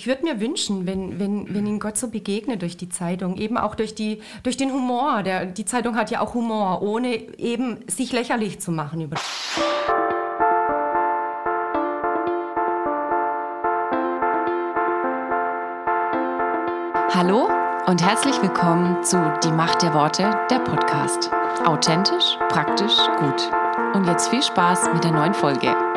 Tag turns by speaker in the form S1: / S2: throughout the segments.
S1: ich würde mir wünschen, wenn, wenn, wenn Ihnen Gott so begegnet durch die Zeitung, eben auch durch, die, durch den Humor. Der, die Zeitung hat ja auch Humor, ohne eben sich lächerlich zu machen. Über
S2: Hallo und herzlich willkommen zu Die Macht der Worte, der Podcast. Authentisch, praktisch, gut. Und jetzt viel Spaß mit der neuen Folge.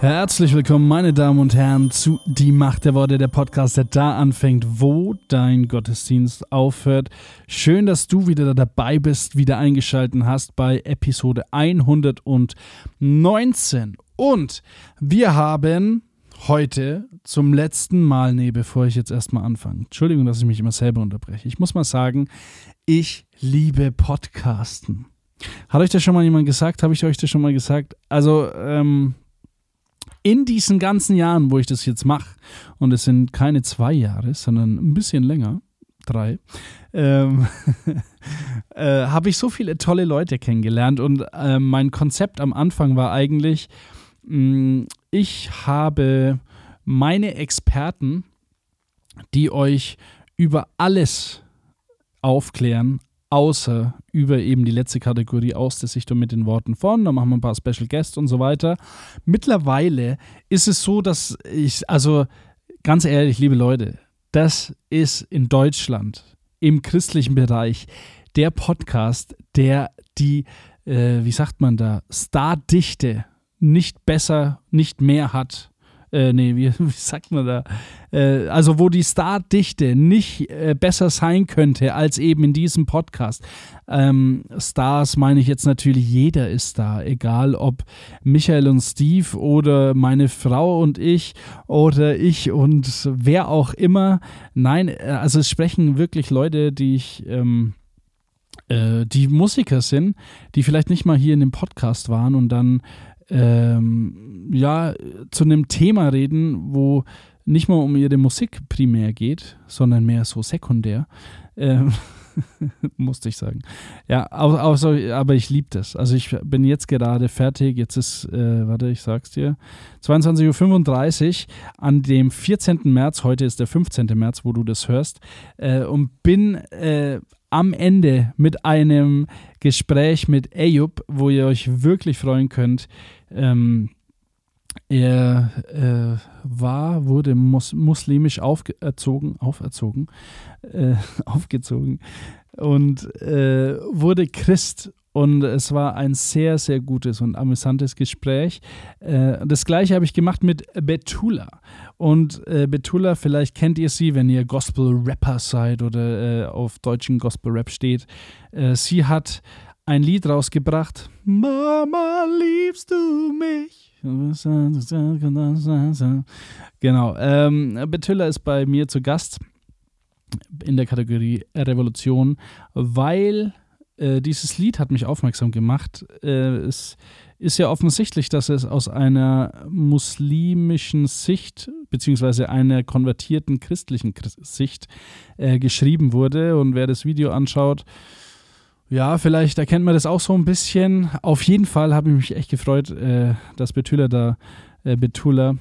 S3: Herzlich willkommen, meine Damen und Herren, zu Die Macht der Worte, der Podcast, der da anfängt, wo dein Gottesdienst aufhört. Schön, dass du wieder dabei bist, wieder eingeschaltet hast bei Episode 119. Und wir haben heute zum letzten Mal, nee, bevor ich jetzt erstmal anfange, Entschuldigung, dass ich mich immer selber unterbreche. Ich muss mal sagen, ich liebe Podcasten. Hat euch das schon mal jemand gesagt? Habe ich euch das schon mal gesagt? Also, ähm, in diesen ganzen Jahren, wo ich das jetzt mache, und es sind keine zwei Jahre, sondern ein bisschen länger, drei, ähm, äh, habe ich so viele tolle Leute kennengelernt. Und äh, mein Konzept am Anfang war eigentlich, mh, mm, ich habe meine Experten, die euch über alles aufklären, außer über eben die letzte Kategorie aus der Sichtung mit den Worten von. Da machen wir ein paar Special Guests und so weiter. Mittlerweile ist es so, dass ich, also ganz ehrlich, liebe Leute, das ist in Deutschland im christlichen Bereich der Podcast, der die, äh, wie sagt man da, Stardichte nicht besser, nicht mehr hat äh, nee, wie, wie, sagt man da? Äh, also, wo die Stardichte nicht äh, besser sein könnte als eben in diesem Podcast. Ähm, Stars meine ich jetzt natürlich, jeder ist da, egal ob Michael und Steve oder meine Frau und ich oder ich und wer auch immer. Nein, äh, also es sprechen wirklich Leute, die ich. Ähm, äh, die Musiker sind, die vielleicht nicht mal hier in dem Podcast waren und dann ähm, ja, zu einem Thema reden, wo nicht mal um ihre Musik primär geht, sondern mehr so sekundär. Ähm, musste ich sagen. Ja, außer, aber ich liebe das. Also ich bin jetzt gerade fertig. Jetzt ist, äh, warte, ich sag's dir, 22.35 Uhr an dem 14. März. Heute ist der 15. März, wo du das hörst. Äh, und bin äh, am Ende mit einem Gespräch mit Eyüp, wo ihr euch wirklich freuen könnt. Ähm, er äh, war, wurde mus muslimisch auferzogen, auferzogen, äh, aufgezogen und äh, wurde Christ. Und es war ein sehr, sehr gutes und amüsantes Gespräch. Äh, das gleiche habe ich gemacht mit Betula. Und äh, Betula, vielleicht kennt ihr sie, wenn ihr Gospel-Rapper seid oder äh, auf deutschen Gospel-Rap steht. sie hat ein Lied rausgebracht. Mama, liebst du mich? Genau. Ähm, Betüller ist bei mir zu Gast in der Kategorie Revolution, weil äh, dieses Lied hat mich aufmerksam gemacht. Äh, es ist ja offensichtlich, dass es aus einer muslimischen Sicht beziehungsweise einer konvertierten christlichen Sicht äh, geschrieben wurde. Und wer das Video anschaut, ja, vielleicht erkennt man das auch so ein bisschen. Auf jeden Fall habe ich mich echt gefreut, äh, dass Betula da, äh, Betula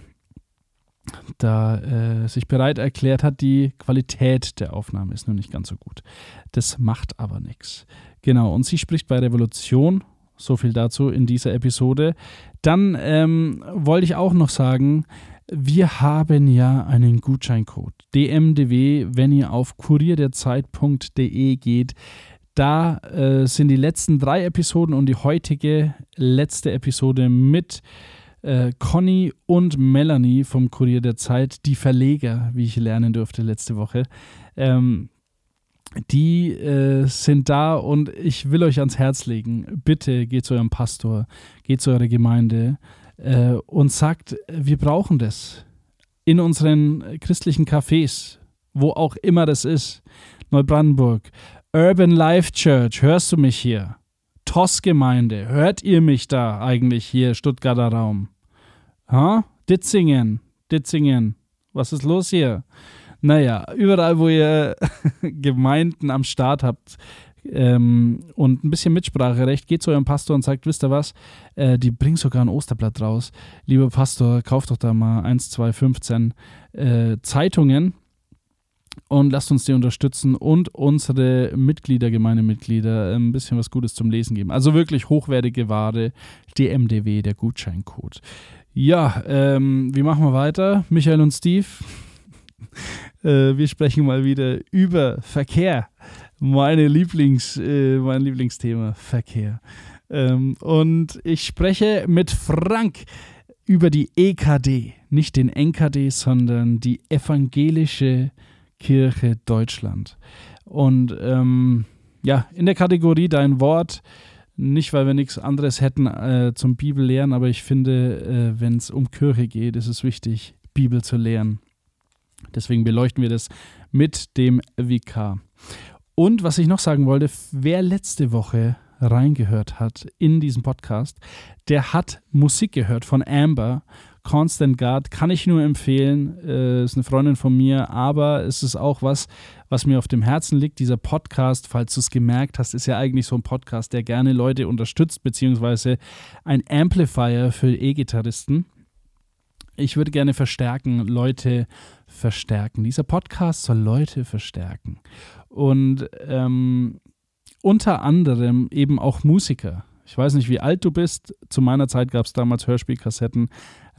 S3: da äh, sich bereit erklärt hat. Die Qualität der Aufnahme ist noch nicht ganz so gut. Das macht aber nichts. Genau, und sie spricht bei Revolution. So viel dazu in dieser Episode. Dann ähm, wollte ich auch noch sagen, wir haben ja einen Gutscheincode. DMDW, wenn ihr auf kurierderzeit.de geht, da äh, sind die letzten drei Episoden und die heutige letzte Episode mit äh, Conny und Melanie vom Kurier der Zeit, die Verleger, wie ich lernen durfte letzte Woche. Ähm, die äh, sind da und ich will euch ans Herz legen, bitte geht zu eurem Pastor, geht zu eurer Gemeinde äh, und sagt, wir brauchen das in unseren christlichen Cafés, wo auch immer das ist, Neubrandenburg, Urban Life Church, hörst du mich hier? TOS-Gemeinde, hört ihr mich da eigentlich hier, Stuttgarter Raum? Ha? Ditzingen. Ditzingen. Was ist los hier? Naja, überall, wo ihr Gemeinden am Start habt ähm, und ein bisschen Mitspracherecht, geht zu eurem Pastor und sagt, wisst ihr was, äh, die bringen sogar ein Osterblatt raus. Lieber Pastor, kauft doch da mal 1, 2, 15 äh, Zeitungen und lasst uns die unterstützen und unsere Mitglieder, Gemeindemitglieder, ein bisschen was Gutes zum Lesen geben. Also wirklich hochwertige Ware, DMDW, der Gutscheincode. Ja, ähm, wie machen wir weiter? Michael und Steve, äh, wir sprechen mal wieder über Verkehr. Meine Lieblings, äh, mein Lieblingsthema, Verkehr. Ähm, und ich spreche mit Frank über die EKD, nicht den NKD, sondern die evangelische Kirche Deutschland. Und ähm, ja, in der Kategorie Dein Wort, nicht weil wir nichts anderes hätten äh, zum Bibellehren, aber ich finde, äh, wenn es um Kirche geht, ist es wichtig, Bibel zu lehren. Deswegen beleuchten wir das mit dem VK. Und was ich noch sagen wollte, wer letzte Woche reingehört hat in diesen Podcast, der hat Musik gehört von Amber. Constant Guard kann ich nur empfehlen. Äh, ist eine Freundin von mir, aber es ist auch was, was mir auf dem Herzen liegt. Dieser Podcast, falls du es gemerkt hast, ist ja eigentlich so ein Podcast, der gerne Leute unterstützt, beziehungsweise ein Amplifier für E-Gitarristen. Ich würde gerne verstärken, Leute verstärken. Dieser Podcast soll Leute verstärken. Und ähm, unter anderem eben auch Musiker. Ich weiß nicht, wie alt du bist. Zu meiner Zeit gab es damals Hörspielkassetten.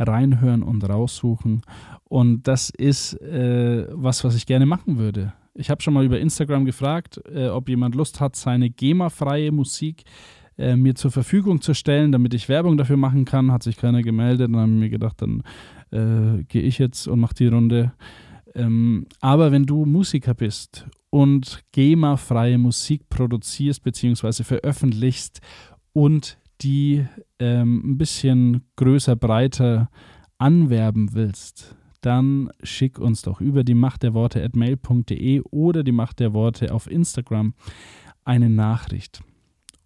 S3: Reinhören und raussuchen. Und das ist äh, was, was ich gerne machen würde. Ich habe schon mal über Instagram gefragt, äh, ob jemand Lust hat, seine GEMA-freie Musik äh, mir zur Verfügung zu stellen, damit ich Werbung dafür machen kann. Hat sich keiner gemeldet. Dann habe ich mir gedacht, dann äh, gehe ich jetzt und mache die Runde. Ähm, aber wenn du Musiker bist und GEMA-freie Musik produzierst bzw. veröffentlichst und die ähm, ein bisschen größer, breiter anwerben willst, dann schick uns doch über die Macht der Worte at mail.de oder die Macht der Worte auf Instagram eine Nachricht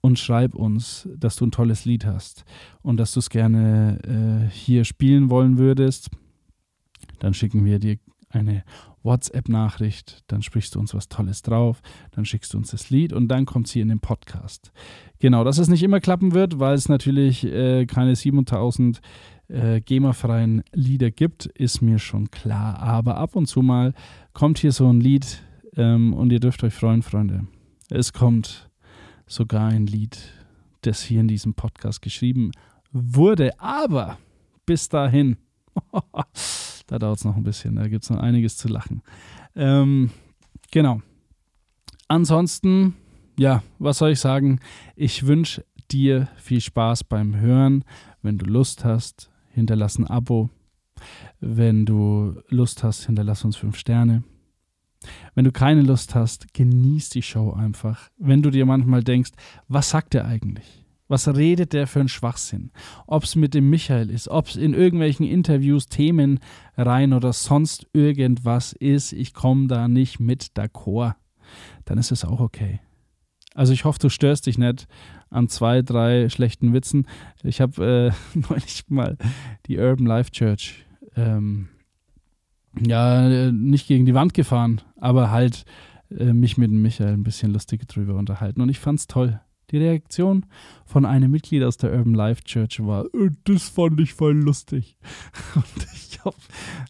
S3: und schreib uns, dass du ein tolles Lied hast und dass du es gerne äh, hier spielen wollen würdest. Dann schicken wir dir eine WhatsApp-Nachricht, dann sprichst du uns was Tolles drauf, dann schickst du uns das Lied und dann kommt es hier in den Podcast. Genau, dass es nicht immer klappen wird, weil es natürlich äh, keine 7000 äh, GEMA-freien Lieder gibt, ist mir schon klar. Aber ab und zu mal kommt hier so ein Lied ähm, und ihr dürft euch freuen, Freunde. Es kommt sogar ein Lied, das hier in diesem Podcast geschrieben wurde. Aber bis dahin, da dauert es noch ein bisschen, da gibt es noch einiges zu lachen. Ähm, genau. Ansonsten, ja, was soll ich sagen? Ich wünsche dir viel Spaß beim Hören. Wenn du Lust hast, hinterlass ein Abo. Wenn du Lust hast, hinterlass uns fünf Sterne. Wenn du keine Lust hast, genieß die Show einfach. Wenn du dir manchmal denkst, was sagt er eigentlich? Was redet der für einen Schwachsinn? Ob es mit dem Michael ist, ob es in irgendwelchen Interviews Themen rein oder sonst irgendwas ist, ich komme da nicht mit d'accord, dann ist es auch okay. Also ich hoffe, du störst dich nicht an zwei, drei schlechten Witzen. Ich habe äh, neulich mal die Urban Life Church ähm, ja, nicht gegen die Wand gefahren, aber halt äh, mich mit Michael ein bisschen lustig drüber unterhalten. Und ich fand's toll. Die Reaktion von einem Mitglied aus der Urban Life Church war, äh, das fand ich voll lustig. Und ich hoffe,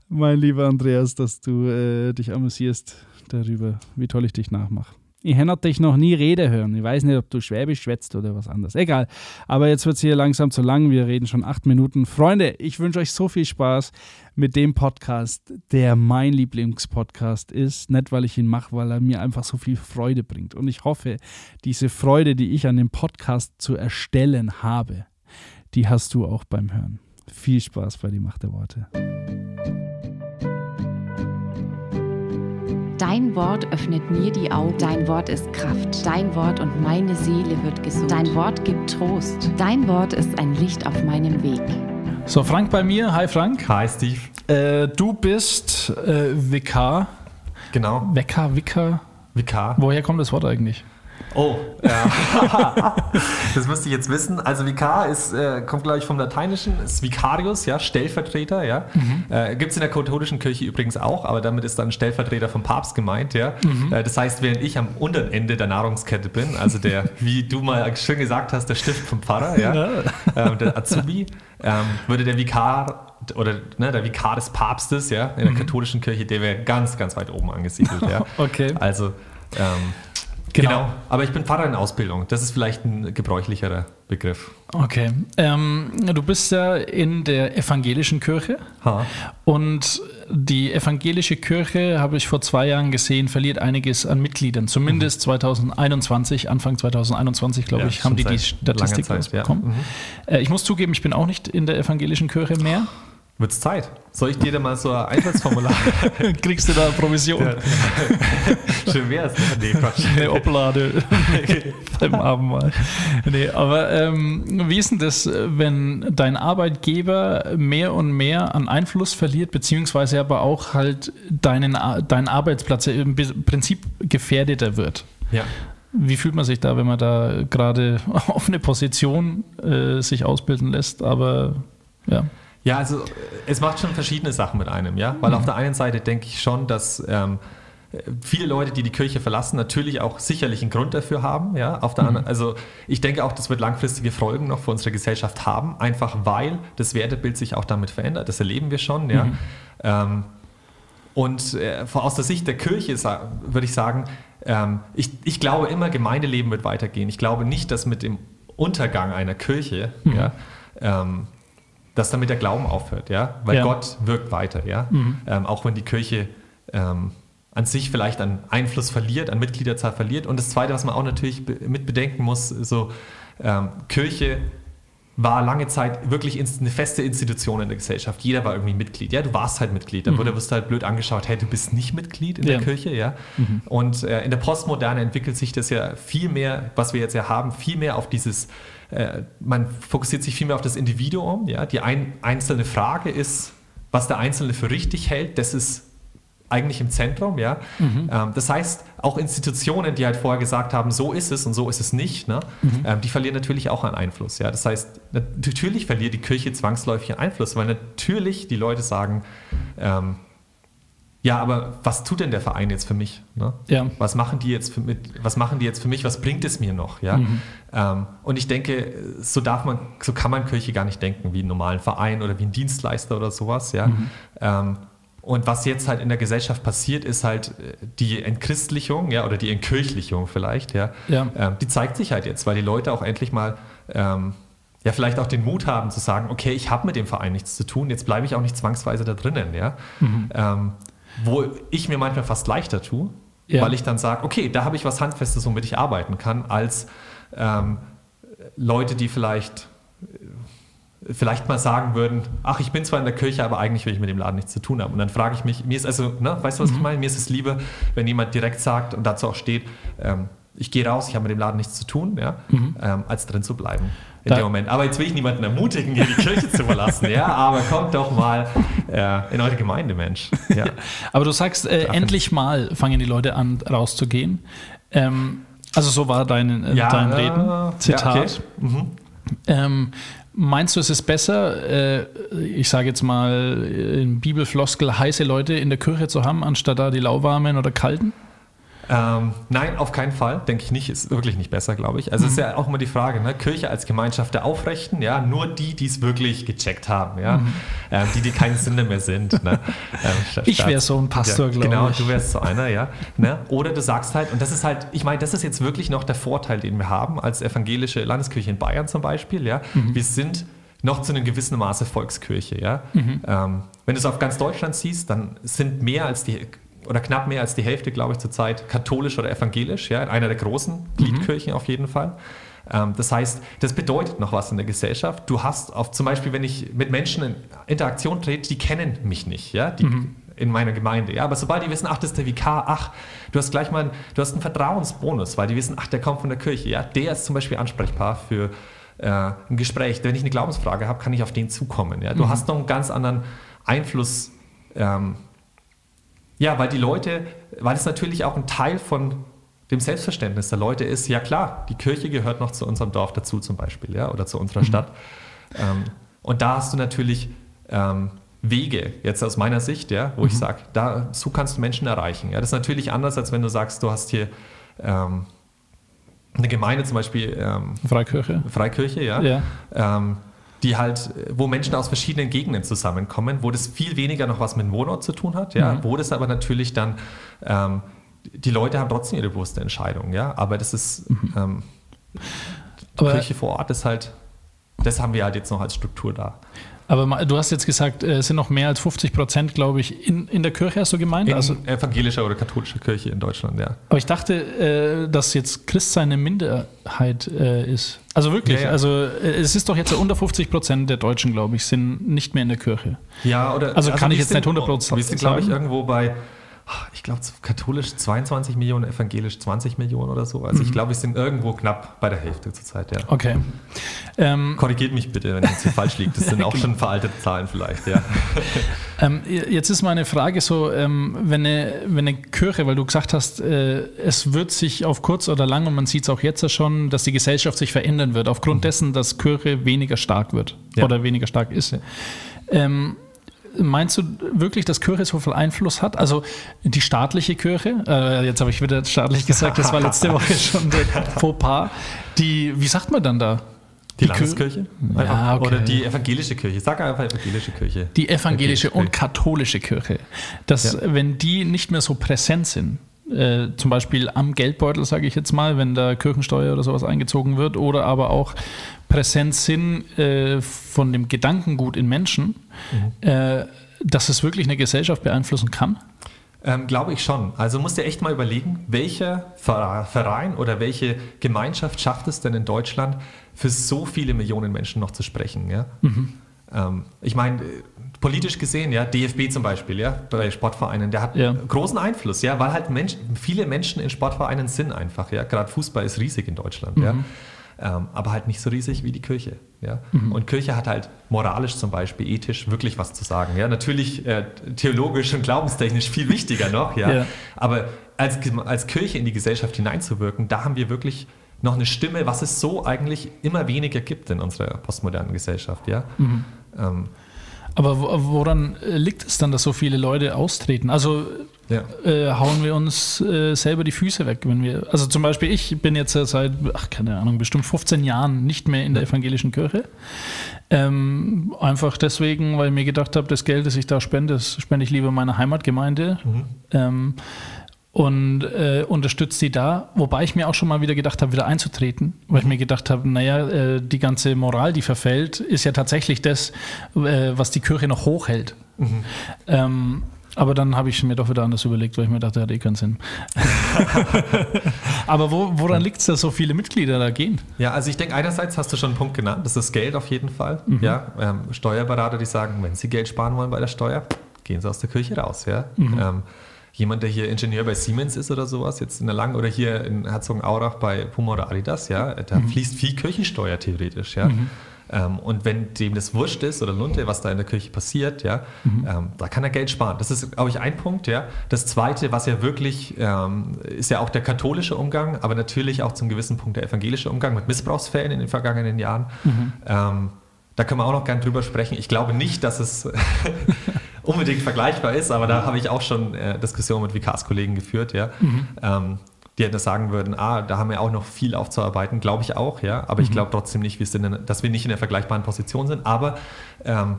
S3: mein lieber Andreas, dass du äh, dich amüsierst darüber, wie toll ich dich nachmache. Ich hätte dich noch nie Rede hören. Ich weiß nicht, ob du Schwäbisch schwätzt oder was anderes. Egal. Aber jetzt wird es hier langsam zu lang. Wir reden schon acht Minuten. Freunde, ich wünsche euch so viel Spaß mit dem Podcast, der mein Lieblingspodcast ist. Nicht, weil ich ihn mache, weil er mir einfach so viel Freude bringt. Und ich hoffe, diese Freude, die ich an dem Podcast zu erstellen habe, die hast du auch beim Hören. Viel Spaß bei die Macht der Worte.
S2: Dein Wort öffnet mir die Augen. Dein Wort ist Kraft. Dein Wort und meine Seele wird gesund. Dein Wort gibt Trost. Dein Wort ist ein Licht auf meinem Weg.
S3: So, Frank bei mir. Hi, Frank.
S4: Hi, Steve.
S3: Äh, du bist äh, Vikar.
S4: Genau.
S3: Wecker, Wicker.
S4: Vikar.
S3: Woher kommt das Wort eigentlich?
S4: Oh, ja. das müsste ich jetzt wissen. Also Vikar ist, äh, kommt, glaube ich, vom Lateinischen, ist Vicarius, ja, Stellvertreter, ja. Mhm. Äh, Gibt es in der katholischen Kirche übrigens auch, aber damit ist dann Stellvertreter vom Papst gemeint, ja. Mhm. Äh, das heißt, während ich am unteren Ende der Nahrungskette bin, also der, wie du mal schön gesagt hast, der Stift vom Pfarrer, ja, ja. Ähm, der Azubi, ähm, würde der Vikar oder ne, der Vikar des Papstes, ja, in der mhm. katholischen Kirche, der wäre ganz, ganz weit oben angesiedelt, ja.
S5: okay.
S4: Also ähm, Genau. genau. Aber ich bin Pfarrer in Ausbildung. Das ist vielleicht ein gebräuchlicherer Begriff.
S5: Okay. Ähm, du bist ja in der evangelischen Kirche. Ha. Und die evangelische Kirche, habe ich vor zwei Jahren gesehen, verliert einiges an Mitgliedern. Zumindest mhm. 2021, Anfang 2021, glaube ja, ich, haben die die Statistik Zeit, bekommen. Ja. Mhm. Äh, ich muss zugeben, ich bin auch nicht in der evangelischen Kirche mehr.
S4: Wird's Zeit. Soll ich dir da mal so ein Einsatzformular?
S5: Kriegst du da Provision? Ja.
S4: Schön wär's. Ne? Nee, Quatsch.
S5: Eine Oblade beim Abendmahl. Nee, aber ähm, wie ist denn das, wenn dein Arbeitgeber mehr und mehr an Einfluss verliert, beziehungsweise aber auch halt deinen, dein Arbeitsplatz im Prinzip gefährdeter wird?
S4: Ja.
S5: Wie fühlt man sich da, wenn man da gerade auf eine Position äh, sich ausbilden lässt, aber ja.
S4: Ja, also es macht schon verschiedene Sachen mit einem, ja. Weil mhm. auf der einen Seite denke ich schon, dass ähm, viele Leute, die die Kirche verlassen, natürlich auch sicherlich einen Grund dafür haben, ja. Auf der mhm. anderen, also ich denke auch, das wird langfristige Folgen noch für unsere Gesellschaft haben, einfach weil das Wertebild sich auch damit verändert. Das erleben wir schon, ja. Mhm. Ähm, und äh, aus der Sicht der Kirche würde ich sagen, ähm, ich, ich glaube immer, Gemeindeleben wird weitergehen. Ich glaube nicht, dass mit dem Untergang einer Kirche, mhm. ja, ähm, dass damit der Glauben aufhört, ja, weil ja. Gott wirkt weiter, ja, mhm. ähm, auch wenn die Kirche ähm, an sich vielleicht an Einfluss verliert, an Mitgliederzahl verliert. Und das Zweite, was man auch natürlich mit bedenken muss, so ähm, Kirche war lange Zeit wirklich eine feste Institution in der Gesellschaft. Jeder war irgendwie Mitglied. Ja, du warst halt Mitglied. Dann mhm. wirst du halt blöd angeschaut, hey, du bist nicht Mitglied in ja. der Kirche, ja. Mhm. Und äh, in der Postmoderne entwickelt sich das ja viel mehr, was wir jetzt ja haben, viel mehr auf dieses äh, man fokussiert sich viel mehr auf das Individuum. Ja? Die ein, einzelne Frage ist, was der Einzelne für richtig hält, das ist eigentlich im Zentrum. Ja? Mhm. Ähm, das heißt, auch Institutionen, die halt vorher gesagt haben, so ist es und so ist es nicht, ne? Mhm. Ähm, die verlieren natürlich auch an Einfluss. Ja? Das heißt, natürlich verliert die Kirche zwangsläufig an Einfluss, weil natürlich die Leute sagen, ähm, ja, aber was tut denn der Verein jetzt für mich? Ne? Ja. Was machen die jetzt für, mit, was machen die jetzt für mich? Was bringt es mir noch? Ja? Mhm. Ähm, und ich denke, so darf man, so kann man Kirche gar nicht denken wie einen normalen Verein oder wie ein Dienstleister oder sowas. Ja? Mhm. Ähm, und was jetzt halt in der Gesellschaft passiert, ist halt äh, die Entchristlichung, ja, oder die Entkirchlichung vielleicht, ja. ja. Ähm, die zeigt sich halt jetzt, weil die Leute auch endlich mal ähm, ja vielleicht auch den Mut haben zu sagen, okay, ich habe mit dem Verein nichts zu tun, jetzt bleibe ich auch nicht zwangsweise da drinnen, ja. Mhm. Ähm, wo ich mir manchmal fast leichter tue, ja. weil ich dann sage, okay, da habe ich was Handfestes, womit ich arbeiten kann, als ähm, Leute, die vielleicht vielleicht mal sagen würden, ach, ich bin zwar in der Kirche, aber eigentlich will ich mit dem Laden nichts zu tun haben. Und dann frage ich mich, mir ist also, ne, weißt du, was mhm. ich meine? Mir ist es lieber, wenn jemand direkt sagt und dazu auch steht, ähm, ich gehe raus, ich habe mit dem Laden nichts zu tun, ja, mhm. ähm, als drin zu bleiben in da dem Moment. Aber jetzt will ich niemanden ermutigen, hier die Kirche zu verlassen. Ja, aber kommt doch mal äh, in eure Gemeinde, Mensch. Ja.
S5: aber du sagst, äh, endlich mal fangen die Leute an, rauszugehen. Ähm, also so war dein, äh, ja, dein Reden. Zitat. Ja, okay. mhm. ähm, Meinst du, es ist besser, äh, ich sage jetzt mal in Bibelfloskel, heiße Leute in der Kirche zu haben, anstatt da die lauwarmen oder kalten?
S4: Ähm, nein, auf keinen Fall, denke ich nicht. Ist wirklich nicht besser, glaube ich. Also mhm. ist ja auch immer die Frage, ne? Kirche als Gemeinschaft der Aufrechten, ja, nur die, die es wirklich gecheckt haben, ja, mhm. ähm, die, die keine Sünde mehr sind. Ne?
S5: Ähm, ich wäre so ein Pastor,
S4: ja,
S5: glaube
S4: genau, ich. Genau, du wärst so einer, ja. Ne? Oder du sagst halt, und das ist halt, ich meine, das ist jetzt wirklich noch der Vorteil, den wir haben als evangelische Landeskirche in Bayern zum Beispiel, ja. Mhm. Wir sind noch zu einem gewissen Maße Volkskirche, ja. Mhm. Ähm, wenn du es auf ganz Deutschland siehst, dann sind mehr als die oder knapp mehr als die Hälfte, glaube ich, zurzeit katholisch oder evangelisch, ja, in einer der großen Gliedkirchen mhm. auf jeden Fall. Ähm, das heißt, das bedeutet noch was in der Gesellschaft. Du hast auf, zum Beispiel, wenn ich mit Menschen in Interaktion trete, die kennen mich nicht, ja, die, mhm. in meiner Gemeinde, ja, aber sobald die wissen, ach, das ist der Vikar, ach, du hast gleich mal, du hast einen Vertrauensbonus, weil die wissen, ach, der kommt von der Kirche, ja, der ist zum Beispiel ansprechbar für äh, ein Gespräch. Wenn ich eine Glaubensfrage habe, kann ich auf den zukommen, ja. Du mhm. hast noch einen ganz anderen Einfluss ähm, ja, weil die Leute, weil es natürlich auch ein Teil von dem Selbstverständnis der Leute ist, ja klar, die Kirche gehört noch zu unserem Dorf dazu zum Beispiel, ja, oder zu unserer Stadt. Ähm, und da hast du natürlich ähm, Wege, jetzt aus meiner Sicht, ja, wo ich sage, da, so kannst du Menschen erreichen. Ja. Das ist natürlich anders, als wenn du sagst, du hast hier ähm, eine Gemeinde, zum Beispiel ähm,
S5: Freikirche.
S4: Freikirche, ja,
S5: Ja.
S4: Ähm, die halt, wo Menschen aus verschiedenen Gegenden zusammenkommen, wo das viel weniger noch was mit dem Wohnort zu tun hat, ja,
S5: Mhm.
S4: wo das aber natürlich dann, ähm, die Leute haben trotzdem ihre bewusste Entscheidung, ja, aber das ist, ähm, die
S5: Mhm. Aber-
S4: Kirche vor Ort ist halt, das haben wir halt jetzt noch als Struktur da.
S5: Aber du hast jetzt gesagt, äh, es sind noch mehr als 50 Prozent, glaube ich, in, in der Kirche, hast du gemeint?
S4: In
S5: also,
S4: evangelischer oder katholischer Kirche in Deutschland, ja.
S5: aber ich dachte, äh, dass jetzt Christsein eine Minderheit äh, ist. Also wirklich,
S4: Ja, ja.
S5: also es ist doch jetzt unter 50 Prozent der Deutschen, glaube ich, sind nicht mehr in der Kirche.
S4: Ja, oder,
S5: Also kann ich jetzt nicht
S4: sind-
S5: 100%
S4: Wir sind, glaube ich,
S5: sagen.
S4: irgendwo bei, ich glaube, katholisch 22 Millionen, evangelisch 20 Millionen oder so. Also ich glaube, wir sind irgendwo knapp bei der Hälfte zurzeit, ja.
S5: Okay. Ähm,
S4: Korrigiert mich bitte, wenn jetzt hier falsch liegt. Das sind auch schon veraltete Zahlen vielleicht, ja.
S5: Ähm, jetzt ist meine Frage so, ähm, wenn, eine, wenn eine Kirche, weil du gesagt hast, äh, es wird sich auf kurz oder lang, und man sieht es auch jetzt ja schon, dass die Gesellschaft sich verändern wird, aufgrund dessen, dass Kirche weniger stark wird
S4: Ja.
S5: oder weniger stark ist. Ähm, meinst du wirklich, dass Kirche so viel Einfluss hat? Also die staatliche Kirche, äh, jetzt habe ich wieder staatlich gesagt, das war letzte Woche schon der Fauxpas, die, wie sagt man dann da?
S4: Die,
S5: Die Kir-
S4: Landeskirche?
S5: Ja, okay.
S4: Oder die evangelische Kirche. Sag einfach evangelische Kirche.
S5: Die evangelische und
S4: Kirche.
S5: katholische Kirche, dass
S4: Ja.
S5: wenn die nicht mehr so präsent sind, äh, zum Beispiel am Geldbeutel, sage ich jetzt mal, wenn da Kirchensteuer oder sowas eingezogen wird, oder aber auch präsent sind äh, von dem Gedankengut in Menschen,
S4: Mhm.
S5: äh, dass es wirklich eine Gesellschaft beeinflussen kann?
S4: Ähm, Glaube ich schon. Also musst dir echt mal überlegen, welcher Ver- Verein oder welche Gemeinschaft schafft es denn in Deutschland, für so viele Millionen Menschen noch zu sprechen. Ja? Ähm, ich meine, äh, politisch gesehen, ja, DFB zum Beispiel, ja, bei Sportvereinen, der hat
S5: Ja.
S4: großen Einfluss, ja, weil halt Mensch, viele Menschen in Sportvereinen sind einfach, ja. Gerade Fußball ist riesig in Deutschland, ja. Ähm, aber halt nicht so riesig wie die Kirche. Ja? Und Kirche hat halt moralisch zum Beispiel, ethisch wirklich was zu sagen. Ja? Natürlich äh, theologisch und glaubenstechnisch viel wichtiger noch, ja.
S5: Ja.
S4: aber als, als Kirche in die Gesellschaft hineinzuwirken, da haben wir wirklich noch eine Stimme, was es so eigentlich immer weniger gibt in unserer postmodernen Gesellschaft. Ja? Ähm,
S5: Aber wo- woran äh, liegt es dann, dass so viele Leute austreten? Also
S4: ja.
S5: äh, hauen wir uns äh, selber die Füße weg, wenn wir. Also zum Beispiel, ich bin jetzt ja seit, ach, keine Ahnung, bestimmt 15 Jahren nicht mehr in der evangelischen Kirche. Ähm, einfach deswegen, weil ich mir gedacht habe, das Geld, das ich da spende, das spende ich lieber meiner Heimatgemeinde. Ähm, und äh, unterstützt die da, wobei ich mir auch schon mal wieder gedacht habe, wieder einzutreten, weil ich mir gedacht habe, naja, äh, die ganze Moral, die verfällt, ist ja tatsächlich das, äh, was die Kirche noch hochhält. Ähm, aber dann habe ich mir doch wieder anders überlegt, weil ich mir dachte, hat eh keinen Sinn. aber wo, woran liegt es, dass so viele Mitglieder da gehen?
S4: Ja, also ich denke, einerseits hast du schon einen Punkt genannt, das ist Geld auf jeden Fall. Ja, ähm, Steuerberater, die sagen, wenn sie Geld sparen wollen bei der Steuer, gehen sie aus der Kirche raus. Ja? Ähm, jemand, der hier Ingenieur bei Siemens ist oder sowas, jetzt in der Lang oder hier in Herzogenaurach bei Puma oder Adidas, ja, da fließt viel Kirchensteuer theoretisch. Ja? Ähm, und wenn dem das wurscht ist oder Lunte, was da in der Kirche passiert, ja, ähm, da kann er Geld sparen. Das ist, glaube ich, ein Punkt. Ja. Das Zweite, was ja wirklich, ähm, ist ja auch der katholische Umgang, aber natürlich auch zum gewissen Punkt der evangelische Umgang mit Missbrauchsfällen in den vergangenen Jahren. Ähm, da können wir auch noch gern drüber sprechen. Ich glaube nicht, dass es unbedingt vergleichbar ist, aber da habe ich auch schon äh, Diskussionen mit Vikars-Kollegen geführt, ja. Ähm, die hätten das sagen würden, ah, da haben wir auch noch viel aufzuarbeiten, glaube ich auch, ja. Aber ich glaube trotzdem nicht, in, dass wir nicht in der vergleichbaren Position sind. Aber ähm,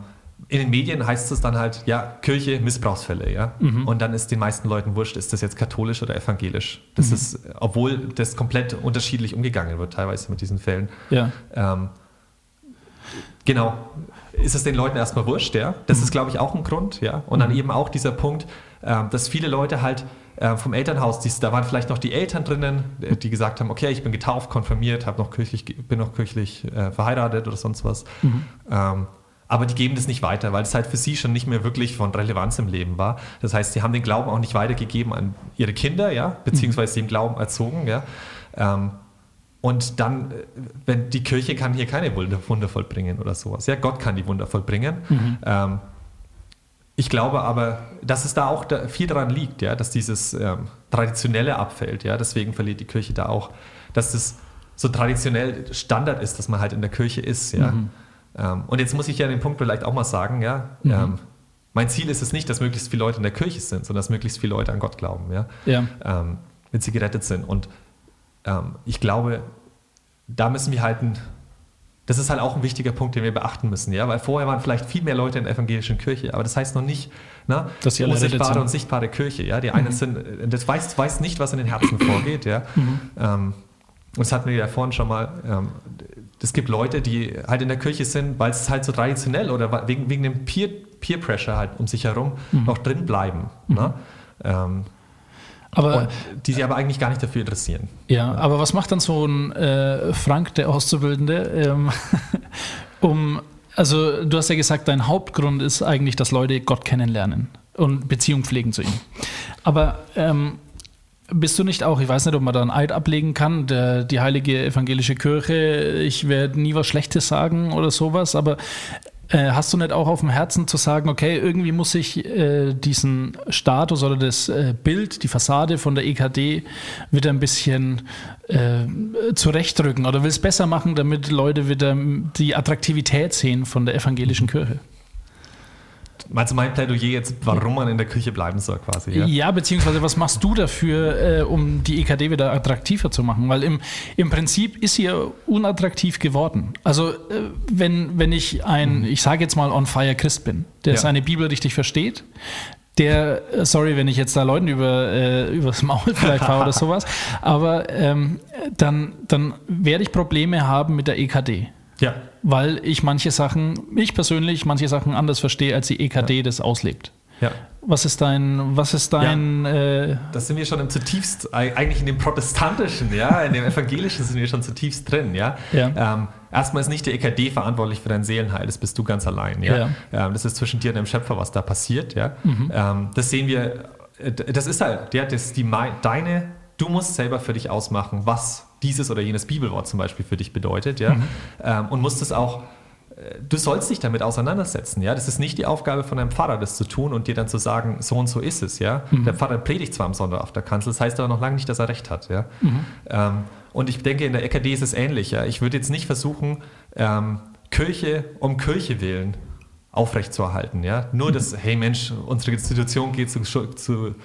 S4: in den Medien heißt es dann halt, ja, Kirche, Missbrauchsfälle, ja. Und dann ist den meisten Leuten wurscht, ist das jetzt katholisch oder evangelisch. Das ist, obwohl das komplett unterschiedlich umgegangen wird, teilweise mit diesen Fällen.
S5: Ja.
S4: Ähm, genau. Ist es den Leuten erstmal wurscht, ja? Das ist, glaube ich, auch ein Grund, ja. Und dann eben auch dieser Punkt, ähm, dass viele Leute halt äh, vom Elternhaus, dies, da waren vielleicht noch die Eltern drinnen, äh, die gesagt haben, okay, ich bin getauft, konfirmiert, hab noch kirchlich, bin noch kirchlich äh, verheiratet oder sonst was. Ähm, aber die geben das nicht weiter, weil es halt für sie schon nicht mehr wirklich von Relevanz im Leben war. Das heißt, sie haben den Glauben auch nicht weitergegeben an ihre Kinder, ja, beziehungsweise den Glauben erzogen, ja. Ähm, und dann, äh, wenn die Kirche kann hier keine Wunder, vollbringen oder sowas. Ja, Gott kann die Wunder vollbringen. Ähm, ich glaube aber, dass es da auch viel daran liegt, ja, dass dieses, ähm, Traditionelle abfällt. Ja? Deswegen verliert die Kirche da auch, dass das so traditionell Standard ist, dass man halt in der Kirche ist. Ja? Mhm. Ähm, und jetzt muss ich ja den Punkt vielleicht auch mal sagen, ja, mhm. ähm, mein Ziel ist es nicht, dass möglichst viele Leute in der Kirche sind, sondern dass möglichst viele Leute an Gott glauben, ja,
S5: ja.
S4: Ähm, wenn sie gerettet sind. Und ähm, ich glaube, da müssen wir halt ein, das ist halt auch ein wichtiger Punkt, den wir beachten müssen, ja, weil vorher waren vielleicht viel mehr Leute in der evangelischen Kirche, aber das heißt noch nicht, na,
S5: dass alle
S4: unsichtbare und sichtbare Kirche, ja, die einen mhm. sind, das weiß, weiß nicht, was in den Herzen vorgeht, ja. Mhm. Ähm, das hatten wir ja vorhin schon mal, ähm, es gibt Leute, die halt in der Kirche sind, weil es halt so traditionell oder wegen, wegen dem Peer, Peer Pressure halt um sich herum mhm. noch drin bleiben. Mhm. Ne? Ähm,
S5: aber,
S4: die sich aber eigentlich gar nicht dafür interessieren.
S5: Ja, ja. aber was macht dann so ein äh, Frank, der Auszubildende, ähm, um, also du hast ja gesagt, dein Hauptgrund ist eigentlich, dass Leute Gott kennenlernen und Beziehung pflegen zu ihm. Aber ähm, bist du nicht auch, ich weiß nicht, ob man da einen Eid ablegen kann, der, die heilige evangelische Kirche, ich werde nie was Schlechtes sagen oder sowas, aber äh, hast du nicht auch auf dem Herzen zu sagen, okay, irgendwie muss ich äh, diesen Status oder das äh, Bild, die Fassade von der EKD wieder ein bisschen äh, zurechtrücken oder will es besser machen, damit Leute wieder die Attraktivität sehen von der evangelischen Kirche?
S4: Meinst du mein Plädoyer jetzt, warum man in der Küche bleiben soll quasi?
S5: Ja, ja beziehungsweise was machst du dafür, äh, um die EKD wieder attraktiver zu machen? Weil im, im Prinzip ist sie ja unattraktiv geworden. Also äh, wenn, wenn ich ein, mhm. ich sage jetzt mal on fire Christ bin, der ja. seine Bibel richtig versteht, der, äh, sorry, wenn ich jetzt da Leuten über, äh, übers Maul vielleicht fahre oder sowas, aber ähm, dann, dann werde ich Probleme haben mit der EKD.
S4: Ja.
S5: Weil ich manche Sachen, ich persönlich, manche Sachen anders verstehe, als die EKD ja. das auslebt.
S4: Ja.
S5: Was ist dein, was ist dein. Ja,
S4: äh das sind wir schon im zutiefst, eigentlich in dem protestantischen, ja, in dem evangelischen sind wir schon zutiefst drin, ja.
S5: ja.
S4: Ähm, erstmal ist nicht der EKD verantwortlich für dein Seelenheil, das bist du ganz allein, ja. ja. Ähm, das ist zwischen dir und dem Schöpfer, was da passiert, ja. Mhm. Ähm, das sehen wir, äh, das ist halt, ja, das die, deine, du musst selber für dich ausmachen, was dieses oder jenes Bibelwort zum Beispiel für dich bedeutet, ja, mhm. ähm, und musst es auch äh, du sollst dich damit auseinandersetzen, ja. Das ist nicht die Aufgabe von einem Pfarrer, das zu tun und dir dann zu sagen, so und so ist es, ja. Mhm. Der Pfarrer predigt zwar am Sonntag auf der Kanzel, das heißt aber noch lange nicht, dass er recht hat, ja. Mhm. Ähm, und ich denke, in der EKD ist es ähnlich, ja. Ich würde jetzt nicht versuchen, ähm, Kirche um Kirche willen aufrechtzuerhalten, ja. Nur, mhm. hey Mensch, unsere Institution geht zu, zu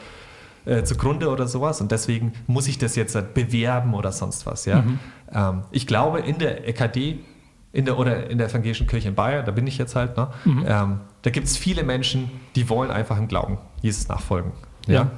S4: äh, zugrunde oder sowas und deswegen muss ich das jetzt bewerben oder sonst was. Ja? Mhm. Ähm, ich glaube, in der EKD in der, oder in der evangelischen Kirche in Bayern, da bin ich jetzt halt, ne? Mhm. Ähm, da gibt es viele Menschen, die wollen einfach im Glauben Jesus nachfolgen. Ja. ja?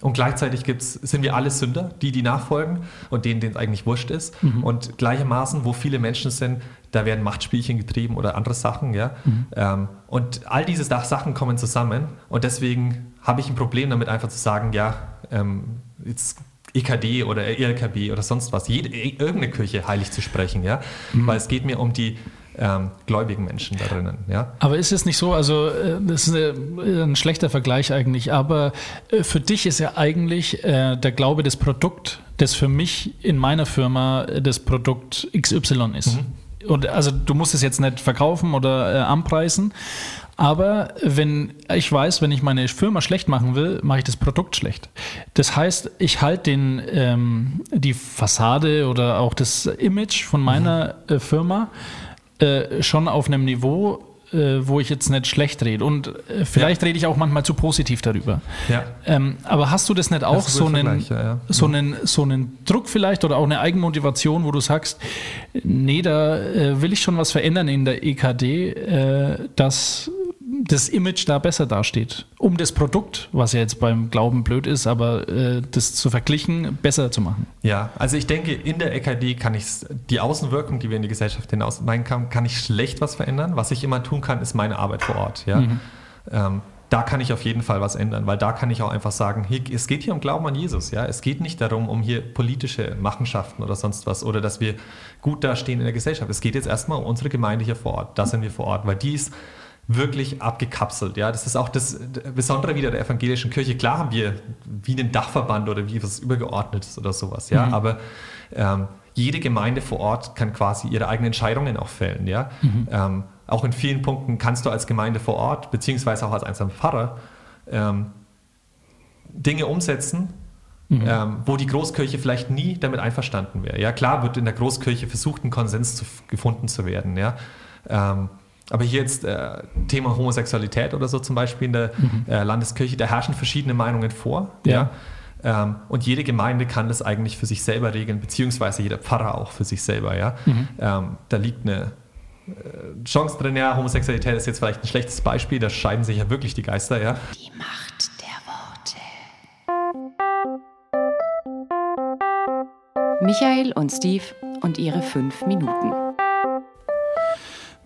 S4: Und gleichzeitig gibt's, sind wir alle Sünder, die, die nachfolgen und denen, denen es eigentlich wurscht ist. Mhm. Und gleichermaßen, wo viele Menschen sind, da werden Machtspielchen getrieben oder andere Sachen. Ja? Mhm. Ähm, und all diese Sachen kommen zusammen. Und deswegen habe ich ein Problem damit, einfach zu sagen, ja, ähm, jetzt EKD oder ELKB oder sonst was, jede, irgendeine Kirche heilig zu sprechen. Ja? Mhm. Weil es geht mir um die ähm, gläubigen Menschen da drinnen. Ja?
S5: Aber ist es nicht so, also äh, das ist ein schlechter Vergleich eigentlich, aber äh, für dich ist ja eigentlich äh, der Glaube des Produkt, das für mich in meiner Firma das Produkt XY ist. Mhm. Und also du musst es jetzt nicht verkaufen oder äh, anpreisen, aber wenn ich weiß, wenn ich meine Firma schlecht machen will, mache ich das Produkt schlecht. Das heißt, ich halte ähm, die Fassade oder auch das Image von meiner äh, Firma äh, schon auf einem Niveau, äh, wo ich jetzt nicht schlecht rede. Und äh, vielleicht ja. rede ich auch manchmal zu positiv darüber.
S4: Ja.
S5: Ähm, aber hast du das nicht auch das so, einen, ja. so, mhm. einen, so einen Druck vielleicht oder auch eine Eigenmotivation, wo du sagst, nee, da äh, will ich schon was verändern in der EKD, äh, dass das Image da besser dasteht, um das Produkt, was ja jetzt beim Glauben blöd ist, aber äh, das zu verglichen, besser zu machen.
S4: Ja, also ich denke, in der EKD kann ich die Außenwirkung, die wir in die Gesellschaft hinaus kann, kann ich schlecht was verändern. Was ich immer tun kann, ist meine Arbeit vor Ort. Ja? Mhm. Ähm, da kann ich auf jeden Fall was ändern, weil da kann ich auch einfach sagen, hier, es geht hier um Glauben an Jesus, ja. Es geht nicht darum, um hier politische Machenschaften oder sonst was oder dass wir gut dastehen in der Gesellschaft. Es geht jetzt erstmal um unsere Gemeinde hier vor Ort. Da sind wir vor Ort, weil die ist wirklich abgekapselt. Ja, das ist auch das Besondere wieder der evangelischen Kirche. Klar haben wir wie einen Dachverband oder wie was Übergeordnetes oder sowas. Ja, mhm. aber ähm, jede Gemeinde vor Ort kann quasi ihre eigenen Entscheidungen auch fällen. Ja, mhm. ähm, auch in vielen Punkten kannst du als Gemeinde vor Ort beziehungsweise auch als einzelner Pfarrer ähm, Dinge umsetzen, ähm, wo die Großkirche vielleicht nie damit einverstanden wäre. Ja, klar wird in der Großkirche versucht, ein Konsens zu, gefunden zu werden. Ja. Ähm, aber hier jetzt äh, Thema Homosexualität oder so zum Beispiel in der äh, Landeskirche, da herrschen verschiedene Meinungen vor.
S3: Ja.
S4: Ja. Ähm, und jede Gemeinde kann das eigentlich für sich selber regeln, beziehungsweise jeder Pfarrer auch für sich selber. Ja. Ähm, da liegt eine äh, Chance drin, ja, Homosexualität ist jetzt vielleicht ein schlechtes Beispiel, da scheiden sich ja wirklich die Geister, ja.
S2: Die Macht der Worte. Michael und Steve und ihre fünf Minuten.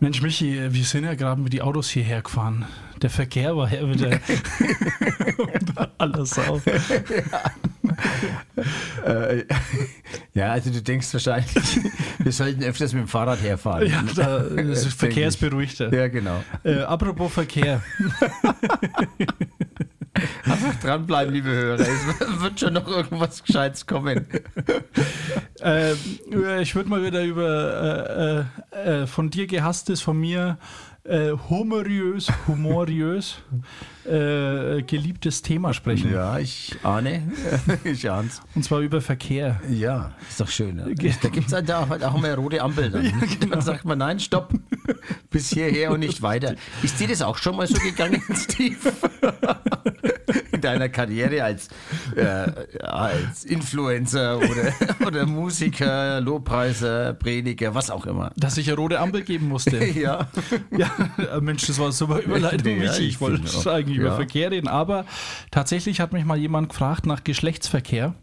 S3: Mensch, Michi, wir sind ja gerade mit die Autos hierher gefahren. Der Verkehr war ja wieder alles auf.
S6: Äh, ja, also du denkst wahrscheinlich, wir sollten öfters mit dem Fahrrad herfahren.
S3: Ja, da, das ist verkehrsberuhigter.
S6: Ja, genau.
S3: Äh, apropos Verkehr.
S6: Einfach dranbleiben, liebe Hörer. Es wird schon noch irgendwas Gescheites kommen.
S3: äh, ich würde mal wieder über äh, äh, von dir gehasstes, von mir äh, humoriös, humoriös äh, geliebtes Thema sprechen.
S6: Ja, ich ahne. Ich ahn's.
S3: Und zwar über Verkehr.
S6: Ja, ist doch schön. Ne? Da gibt es da halt auch mehr rote Ampel dann. Dann sagt man, nein, stopp. Bis hierher und nicht weiter. Ist dir das auch schon mal so gegangen, Steve? In deiner Karriere als, äh, als Influencer oder, oder Musiker, Lobpreiser, Prediger, was auch immer.
S3: Dass ich eine rote Ampel geben musste.
S6: Ja.
S3: Ja, äh, Mensch, das war eine super Überleitung,
S6: Ja, ich
S3: Ich wollte eigentlich über
S6: Ja.
S3: Verkehr reden, aber tatsächlich hat mich mal jemand gefragt nach Geschlechtsverkehr.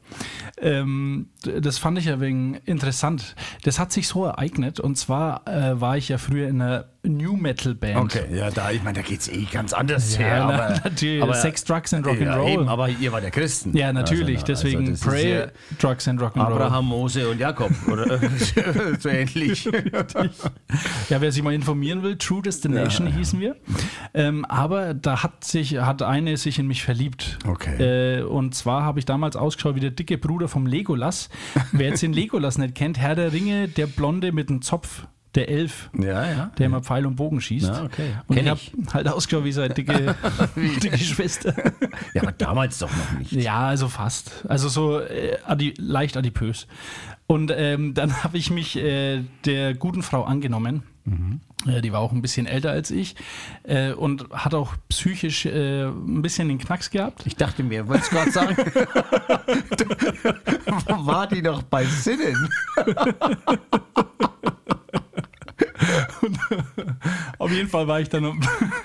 S3: Ähm, das fand ich ja wegen interessant. Das hat sich so ereignet und zwar äh, war ich ja früher in einer New Metal Band.
S6: Okay, ja, da, ich meine, da geht es eh ganz anders
S3: Ja,
S6: her.
S3: na,
S6: Aber,
S3: natürlich.
S6: aber,
S3: Sex, Drugs and
S6: Ja,
S3: Rock'n'Roll.
S6: eben, aber ihr war der Christen.
S3: Ja, natürlich.
S6: Also,
S3: Deswegen
S6: also
S3: Pray,
S6: ja
S3: Drugs and Rock'n'Roll.
S6: Abraham, Mose und Jakob. Oder so ähnlich.
S3: Ja, wer sich mal informieren will, True Destination hießen wir. Ähm, aber da hat sich, hat eine sich in mich verliebt.
S6: Okay.
S3: Äh, und zwar habe ich damals ausgeschaut wie der dicke Bruder vom Legolas. wer jetzt den Legolas nicht kennt, Herr der Ringe, der Blonde mit dem Zopf, der Elf.
S6: Ja, ja.
S3: Der immer Pfeil und Bogen schießt.
S6: Ja, okay.
S3: Und
S6: Kenn
S3: ich habe
S6: ich.
S3: halt ausgeschaut wie seine dicke, dicke Schwester.
S6: Ja, aber damals doch noch nicht.
S3: Ja, also fast. Also so äh, adi leicht adipös. Und ähm, dann habe ich mich äh, der guten Frau angenommen. Äh, die war auch ein bisschen älter als ich äh, und hat auch psychisch äh, ein bisschen den Knacks gehabt.
S6: Ich dachte mir, wolltest gerade sagen, war die noch bei Sinnen?
S3: Auf jeden Fall war ich dann um-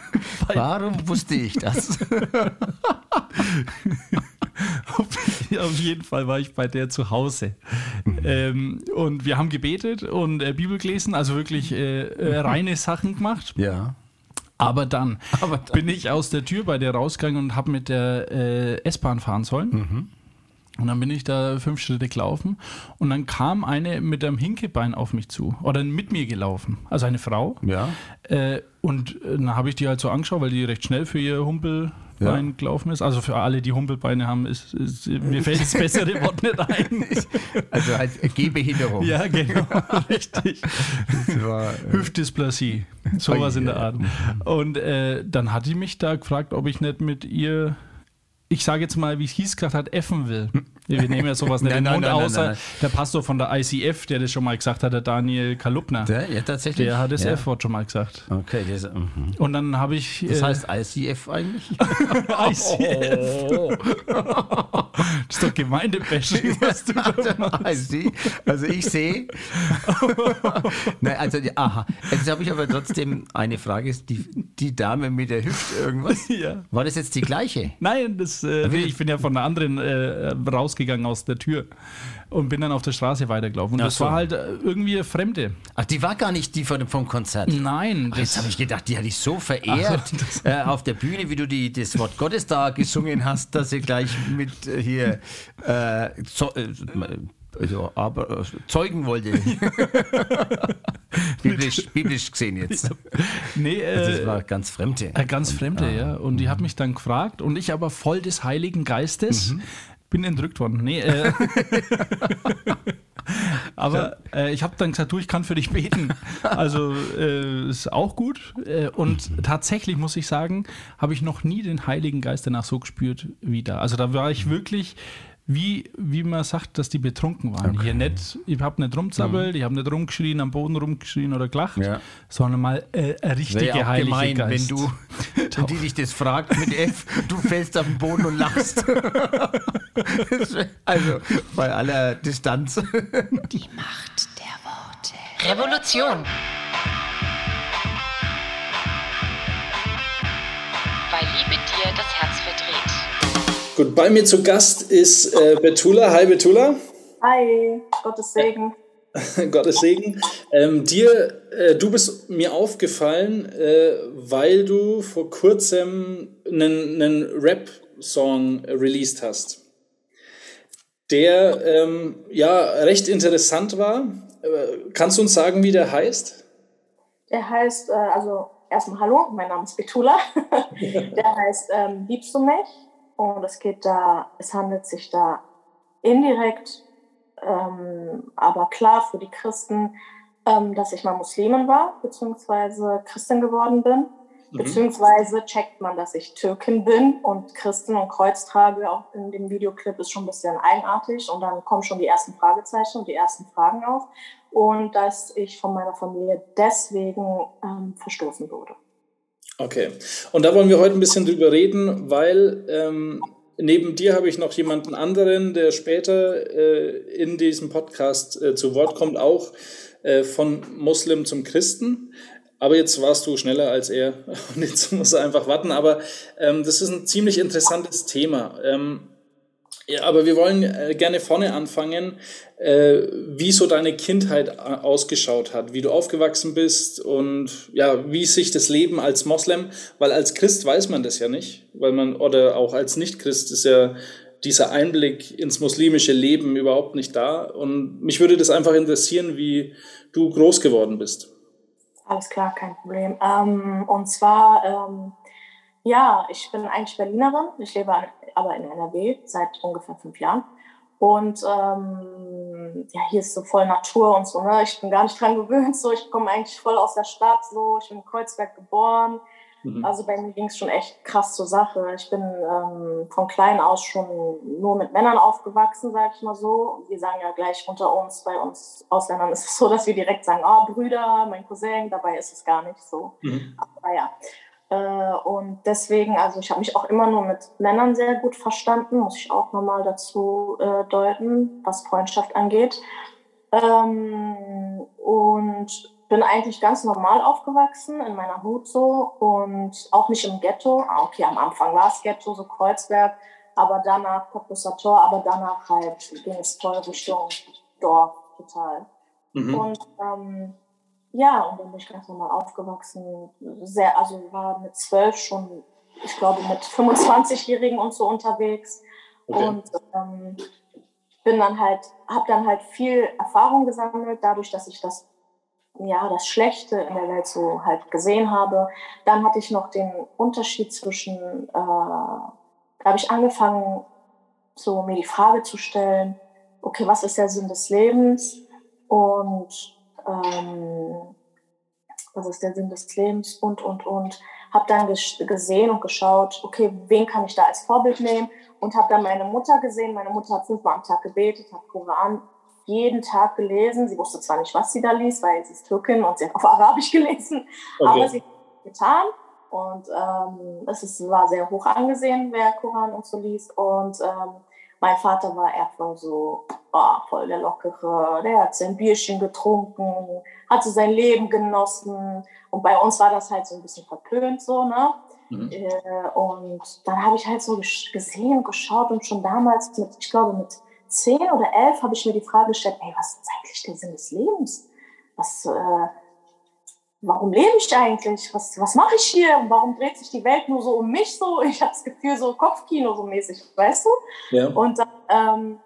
S6: Warum wusste ich das?
S3: auf, jeden Fall war ich bei der zu Hause. Ähm, und wir haben gebetet und äh, Bibel gelesen, also wirklich äh, äh, reine Sachen gemacht.
S6: Ja.
S3: Aber dann,
S6: Aber dann.
S3: bin ich aus der Tür bei der rausgegangen und habe mit der äh, S-Bahn fahren sollen.
S6: Mhm.
S3: Und dann bin ich da fünf Schritte gelaufen und dann kam eine mit einem Hinkebein auf mich zu oder mit mir gelaufen, also eine Frau.
S6: Ja.
S3: Äh, und äh, dann habe ich die halt so angeschaut, weil die recht schnell für ihr Humpelbein
S6: Ja.
S3: gelaufen ist. Also für alle, die Humpelbeine haben, ist, ist, mir fällt das bessere Wort nicht ein.
S6: Also halt Gehbehinderung.
S3: ja, genau, richtig.
S6: War, äh,
S3: Hüftdysplasie, sowas in der Art. Und äh, dann hat die mich da gefragt, ob ich nicht mit ihr, ich sage jetzt mal, wie es hieß, gesagt hat, effen will. Wir nehmen ja sowas nicht
S6: Nein,
S3: in den
S6: nein,
S3: Mund,
S6: nein,
S3: außer der Pastor von der ICF, der das schon mal gesagt hat, der Daniel Kalupner.
S6: der, ja, tatsächlich.
S3: Der hat das
S6: ja.
S3: F-Wort schon mal gesagt.
S6: Okay, das, mhm.
S3: Und dann habe ich.
S6: das
S3: äh,
S6: heißt ICF eigentlich?
S3: ICF.
S6: Oh.
S3: Das ist doch Gemeindebashing, was du da machst.
S6: Also, also ich sehe. Nein, also aha. Jetzt habe ich aber trotzdem eine Frage. Ist die, die Dame mit der Hüfte irgendwas?
S3: Ja.
S6: War das jetzt die gleiche?
S3: Nein, das, äh, ich bin ja von der anderen äh, rausgegangen aus der Tür und bin dann auf der Straße weitergelaufen. Und
S6: Ach
S3: das
S6: so.
S3: war halt äh, irgendwie eine Fremde.
S6: Ach, die war gar nicht die von, vom Konzert.
S3: Nein,
S6: Ach, Jetzt habe ich gedacht, die hatte ich so verehrt äh, auf der Bühne, wie du die, das Wort Gottes da gesungen hast, dass sie gleich mit äh, hier äh, zo äh, also, aber, äh, zeugen wollte. biblisch, biblisch gesehen jetzt.
S3: nee,
S6: Also, das
S3: äh,
S6: war ganz Fremde.
S3: äh, ganz Fremde,
S6: ah,
S3: ja. Und die hat mich dann gefragt und ich aber voll des Heiligen Geistes
S6: Mhm.
S3: Bin entrückt worden. Nee, äh, Aber äh, ich habe dann gesagt, du, ich kann für dich beten. Also äh, ist auch gut. Äh, und tatsächlich muss ich sagen, habe ich noch nie den Heiligen Geist danach so gespürt wie da. Also da war ich wirklich wie, wie man sagt, dass die betrunken waren.
S6: Okay.
S3: Hier nicht, ich habe nicht rumzappelt,
S6: Mhm.
S3: ich habe nicht rumgeschrien, am Boden rumgeschrien oder gelacht,
S6: Ja.
S3: sondern mal äh, ein richtige
S6: Wäre auch
S3: Heilige
S6: gemein,
S3: Geist.
S6: wenn du, wenn die dich das fragt mit F, du fällst auf den Boden und lachst. Also bei aller Distanz.
S2: Die Macht der Worte. Revolution. Weil Liebe dir das Herz verdreht.
S7: Gut, bei mir zu Gast ist äh, Betula. Hi Betula,
S8: Hi, Gottes Segen.
S7: Gottes Segen. Ähm, dir, äh, du bist mir aufgefallen, äh, weil du vor kurzem einen, einen Rap-Song released hast, der ähm, ja recht interessant war. Äh, kannst du uns sagen, wie der heißt?
S8: Der heißt, äh, also erstmal Hallo, mein Name ist Betula. Der heißt ähm, Liebst du mich? Und es geht da, es handelt sich da indirekt, ähm, aber klar für die Christen, ähm, dass ich mal Muslimin war, beziehungsweise Christin geworden bin. Beziehungsweise checkt man, dass ich Türkin bin und Christin und Kreuz trage. Auch in dem Videoclip ist schon ein bisschen eigenartig und dann kommen schon die ersten Fragezeichen und die ersten Fragen auf. Und dass ich von meiner Familie deswegen ähm, verstoßen wurde.
S7: Okay. Und da wollen wir heute ein bisschen drüber reden, weil ähm, neben dir habe ich noch jemanden anderen, der später äh, in diesem Podcast äh, zu Wort kommt, auch äh, von Muslim zum Christen. Aber jetzt warst du schneller als er und jetzt muss er einfach warten. Aber ähm, das ist ein ziemlich interessantes Thema. Ähm, ja, aber wir wollen äh, gerne vorne anfangen, äh, wie so deine Kindheit äh, ausgeschaut hat, wie du aufgewachsen bist und ja, wie sich das Leben als Moslem, weil als Christ weiß man das ja nicht, weil man oder auch als Nicht-Christ ist ja dieser Einblick ins muslimische Leben überhaupt nicht da. Und mich würde das einfach interessieren, wie du groß geworden bist.
S8: Alles klar, kein Problem. Ähm, und zwar, ähm, ja, ich bin eigentlich Berlinerin. Ich lebe aber in NRW seit ungefähr fünf Jahren. Und ähm, ja, hier ist so voll Natur und so. Ne? Ich bin gar nicht dran gewöhnt. So, ich komme eigentlich voll aus der Stadt. So, ich bin in Kreuzberg geboren.
S7: Mhm.
S8: Also bei mir ging es schon echt krass zur Sache. Ich bin ähm, von klein aus schon nur mit Männern aufgewachsen, sag ich mal so. Wir sagen ja gleich unter uns, bei uns Ausländern ist es so, dass wir direkt sagen, ah, Brüder, mein Cousin, dabei ist es gar nicht so.
S7: Mhm.
S8: Aber ja. Äh, und deswegen, also ich habe mich auch immer nur mit Männern sehr gut verstanden, muss ich auch nochmal dazu äh, deuten, was Freundschaft angeht. Ähm, und bin eigentlich ganz normal aufgewachsen in meiner Hut so und auch nicht im Ghetto. Ah, okay, am Anfang war es Ghetto, so Kreuzberg, aber danach Cottbusser Tor, aber danach halt ging es voll Richtung Dorf total.
S7: Mhm.
S8: Und ähm, ja, und dann bin ich ganz normal aufgewachsen. Sehr, also war mit zwölf schon, ich glaube, mit 25-Jährigen und so unterwegs.
S7: Okay.
S8: Und ähm, bin dann halt, habe dann halt viel Erfahrung gesammelt, dadurch, dass ich das, ja, das Schlechte in der Welt so halt gesehen habe. Dann hatte ich noch den Unterschied zwischen, äh, da habe ich angefangen, so mir die Frage zu stellen, okay, was ist der Sinn des Lebens? Und ähm, was ist der Sinn des Lebens? Und, und, und. Habe dann ges- gesehen und geschaut, okay, wen kann ich da als Vorbild nehmen? Und habe dann meine Mutter gesehen. Meine Mutter hat fünfmal am Tag gebetet, hat Koran jeden Tag gelesen. Sie wusste zwar nicht, was sie da liest, weil sie ist Türkin und sie hat auf Arabisch gelesen,
S7: Okay.
S8: aber sie hat es getan. Und ähm, es ist, war sehr hoch angesehen, wer Koran und so liest. Und ähm, mein Vater war voll so, oh, voll der Lockere, der hat sein Bierchen getrunken, hatte sein Leben genossen. Und bei uns war das halt so ein bisschen verpönt, so, ne?
S7: Mhm.
S8: Äh, und dann habe ich halt so gesehen und geschaut und schon damals mit, ich glaube mit zehn oder elf habe ich mir die Frage gestellt, ey, was ist eigentlich der Sinn des Lebens? Was, äh, warum lebe ich eigentlich? Was, was mache ich hier? Und warum dreht sich die Welt nur so um mich so? Ich habe das Gefühl, so Kopfkino so mäßig, weißt du?
S7: Ja.
S8: Und dann, ähm,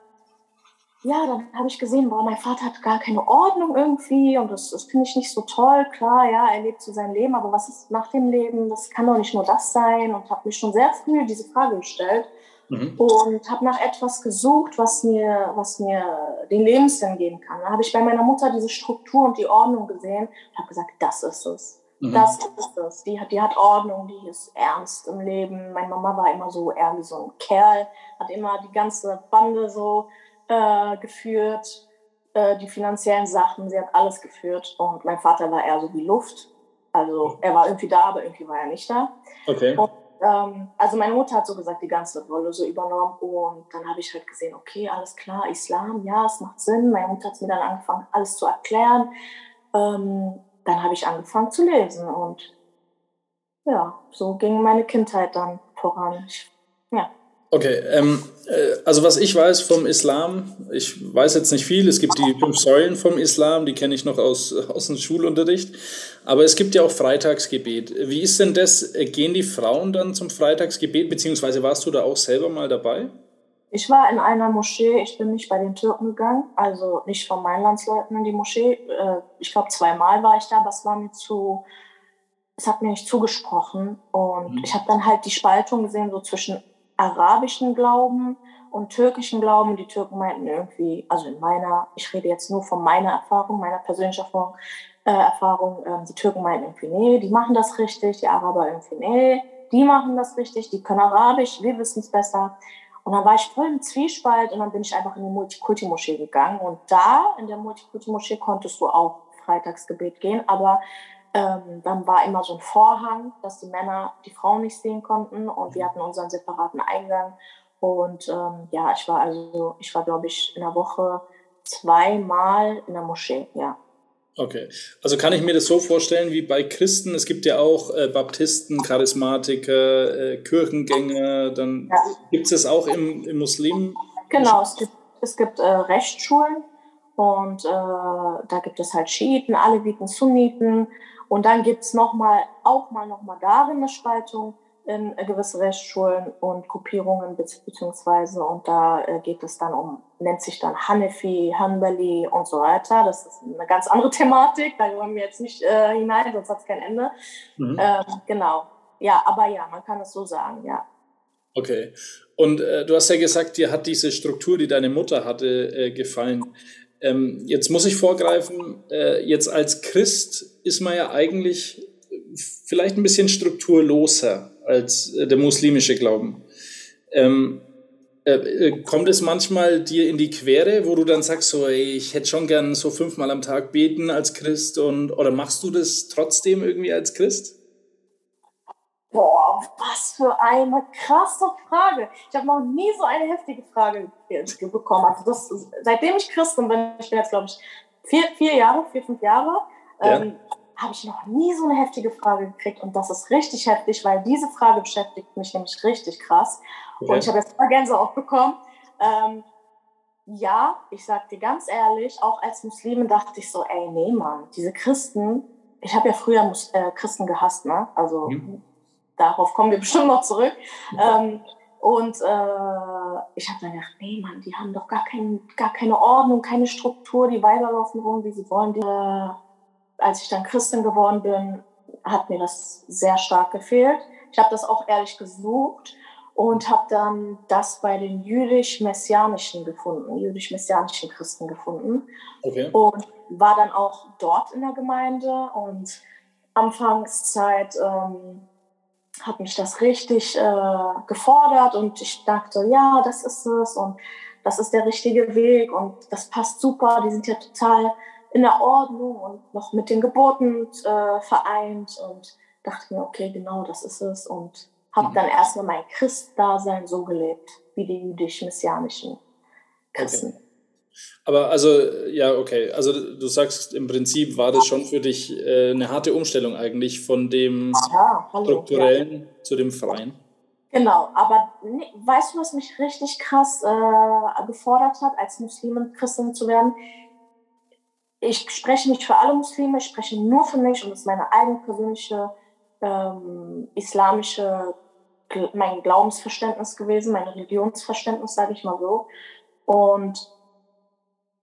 S8: ja, dann habe ich gesehen, boah, mein Vater hat gar keine Ordnung irgendwie und das, das finde ich nicht so toll. Klar, ja, er lebt so sein Leben, aber was ist nach dem Leben? Das kann doch nicht nur das sein und habe mich schon sehr früh diese Frage gestellt. Mhm. und habe nach etwas gesucht, was mir, was mir den Lebenssinn geben kann. Da habe ich bei meiner Mutter diese Struktur und die Ordnung gesehen und habe gesagt, das ist es. Mhm. Das ist es. Die hat, die hat Ordnung, die ist ernst im Leben. Meine Mama war immer so eher wie so ein Kerl, hat immer die ganze Bande so äh, geführt, äh, die finanziellen Sachen, sie hat alles geführt. Und mein Vater war eher so wie Luft. Also er war irgendwie da, aber irgendwie war er nicht da.
S7: Okay.
S8: Und, ähm, also meine Mutter hat so gesagt, die ganze Rolle so übernommen. Und dann habe ich halt gesehen, okay, alles klar, Islam, ja, es macht Sinn. Meine Mutter hat mir dann angefangen, alles zu erklären. Ähm, dann habe ich angefangen zu lesen und ja, so ging meine Kindheit dann voran. Ich, ja.
S7: Okay, ähm, äh, also was ich weiß vom Islam, ich weiß jetzt nicht viel, es gibt die fünf Säulen vom Islam, die kenne ich noch aus, aus dem Schulunterricht, aber es gibt ja auch Freitagsgebet. Wie ist denn das, gehen die Frauen dann zum Freitagsgebet, beziehungsweise warst du da auch selber mal dabei?
S8: Ich war in einer Moschee, ich bin nicht bei den Türken gegangen, also nicht von meinen Landsleuten in die Moschee. Äh, ich glaube, zweimal war ich da, aber es war mir zu, es hat mir nicht zugesprochen. Und mhm. ich habe dann halt die Spaltung gesehen, so zwischen arabischen Glauben und türkischen Glauben. Die Türken meinten irgendwie, also in meiner, ich rede jetzt nur von meiner Erfahrung, meiner persönlichen Erfahrung, äh, Erfahrung äh, die Türken meinten irgendwie, nee, die machen das richtig, die Araber irgendwie, nee, die machen das richtig, die können Arabisch, wir wissen es besser. Und dann war ich voll im Zwiespalt und dann bin ich einfach in die Multikulti-Moschee gegangen. Und da, in der Multikulti-Moschee, konntest du auch Freitagsgebet gehen, aber ähm, dann war immer so ein Vorhang, dass die Männer die Frauen nicht sehen konnten und wir hatten unseren separaten Eingang. Und ähm, ja, ich war also, ich war, glaube ich, in der Woche zweimal in der Moschee, ja.
S7: Okay, also kann ich mir das so vorstellen wie bei Christen. Es gibt ja auch äh, Baptisten, Charismatiker, äh, Kirchengänger. Dann ja. gibt es das auch im, im Muslim?
S8: Genau, es gibt, es gibt äh, Rechtsschulen und äh, da gibt es halt Schiiten, Aleviten, Sunniten. Und dann gibt es noch mal, auch mal noch mal darin eine Spaltung in gewisse Rechtsschulen und Gruppierungen beziehungsweise und da äh, geht es dann um, nennt sich dann Hanefi, Hanbali und so weiter. Das ist eine ganz andere Thematik, da wollen wir jetzt nicht äh, hinein, sonst hat es kein Ende. Mhm. Ähm, genau. Ja, aber ja, man kann es so sagen, ja.
S7: Okay. Und äh, du hast ja gesagt, dir hat diese Struktur, die deine Mutter hatte, äh, gefallen. Ähm, jetzt muss ich vorgreifen, äh, jetzt als Christ ist man ja eigentlich vielleicht ein bisschen strukturloser als äh, der muslimische Glauben. Ähm, äh, äh, kommt es manchmal dir in die Quere, wo du dann sagst, so, ey, ich hätte schon gern so fünfmal am Tag beten als Christ und oder machst du das trotzdem irgendwie als Christ?
S8: Boah, was für eine krasse Frage. Ich habe noch nie so eine heftige Frage bekommen. Also das, seitdem ich Christin bin, ich bin jetzt glaube ich vier, vier Jahre, vier, fünf Jahre, ja. ähm, habe ich noch nie so eine heftige Frage gekriegt. Und das ist richtig heftig, weil diese Frage beschäftigt mich nämlich richtig krass. Okay. Und ich habe jetzt mal Gänsehaut bekommen. Ähm, ja, ich sag dir ganz ehrlich, auch als Muslimin dachte ich so, ey, nee, Mann, diese Christen, ich habe ja früher Mus äh, Christen gehasst, ne? Also mhm. Darauf kommen wir bestimmt noch zurück. Ähm, und äh, ich habe dann gedacht, nee, Mann, die haben doch gar, kein, gar keine Ordnung, keine Struktur, die Weiber laufen rum, wie sie wollen. Die, äh, als ich dann Christin geworden bin, hat mir das sehr stark gefehlt. Ich habe das auch ehrlich gesucht und habe dann das bei den jüdisch-messianischen gefunden, jüdisch-messianischen Christen gefunden. Okay. Und war dann auch dort in der Gemeinde und Anfangszeit ähm, hat mich das richtig äh, gefordert und ich dachte, ja, das ist es und das ist der richtige Weg und das passt super. Die sind ja total in der Ordnung und noch mit den Geburten äh, vereint und dachte mir, okay, genau das ist es und habe mhm. dann erstmal mein Christdasein so gelebt, wie die jüdisch-messianischen Christen. Okay.
S7: Aber also, ja, okay. Also du sagst, im Prinzip war das schon für dich äh, eine harte Umstellung eigentlich von dem ja, hallo, strukturellen ja. zu dem freien.
S8: Genau, aber ne, weißt du, was mich richtig krass äh, gefordert hat, als Muslimin Christin zu werden? ich spreche nicht für alle Muslime, ich spreche nur für mich und das ist meine eigene persönliche ähm, islamische, mein Glaubensverständnis gewesen, mein Religionsverständnis, sage ich mal so. Und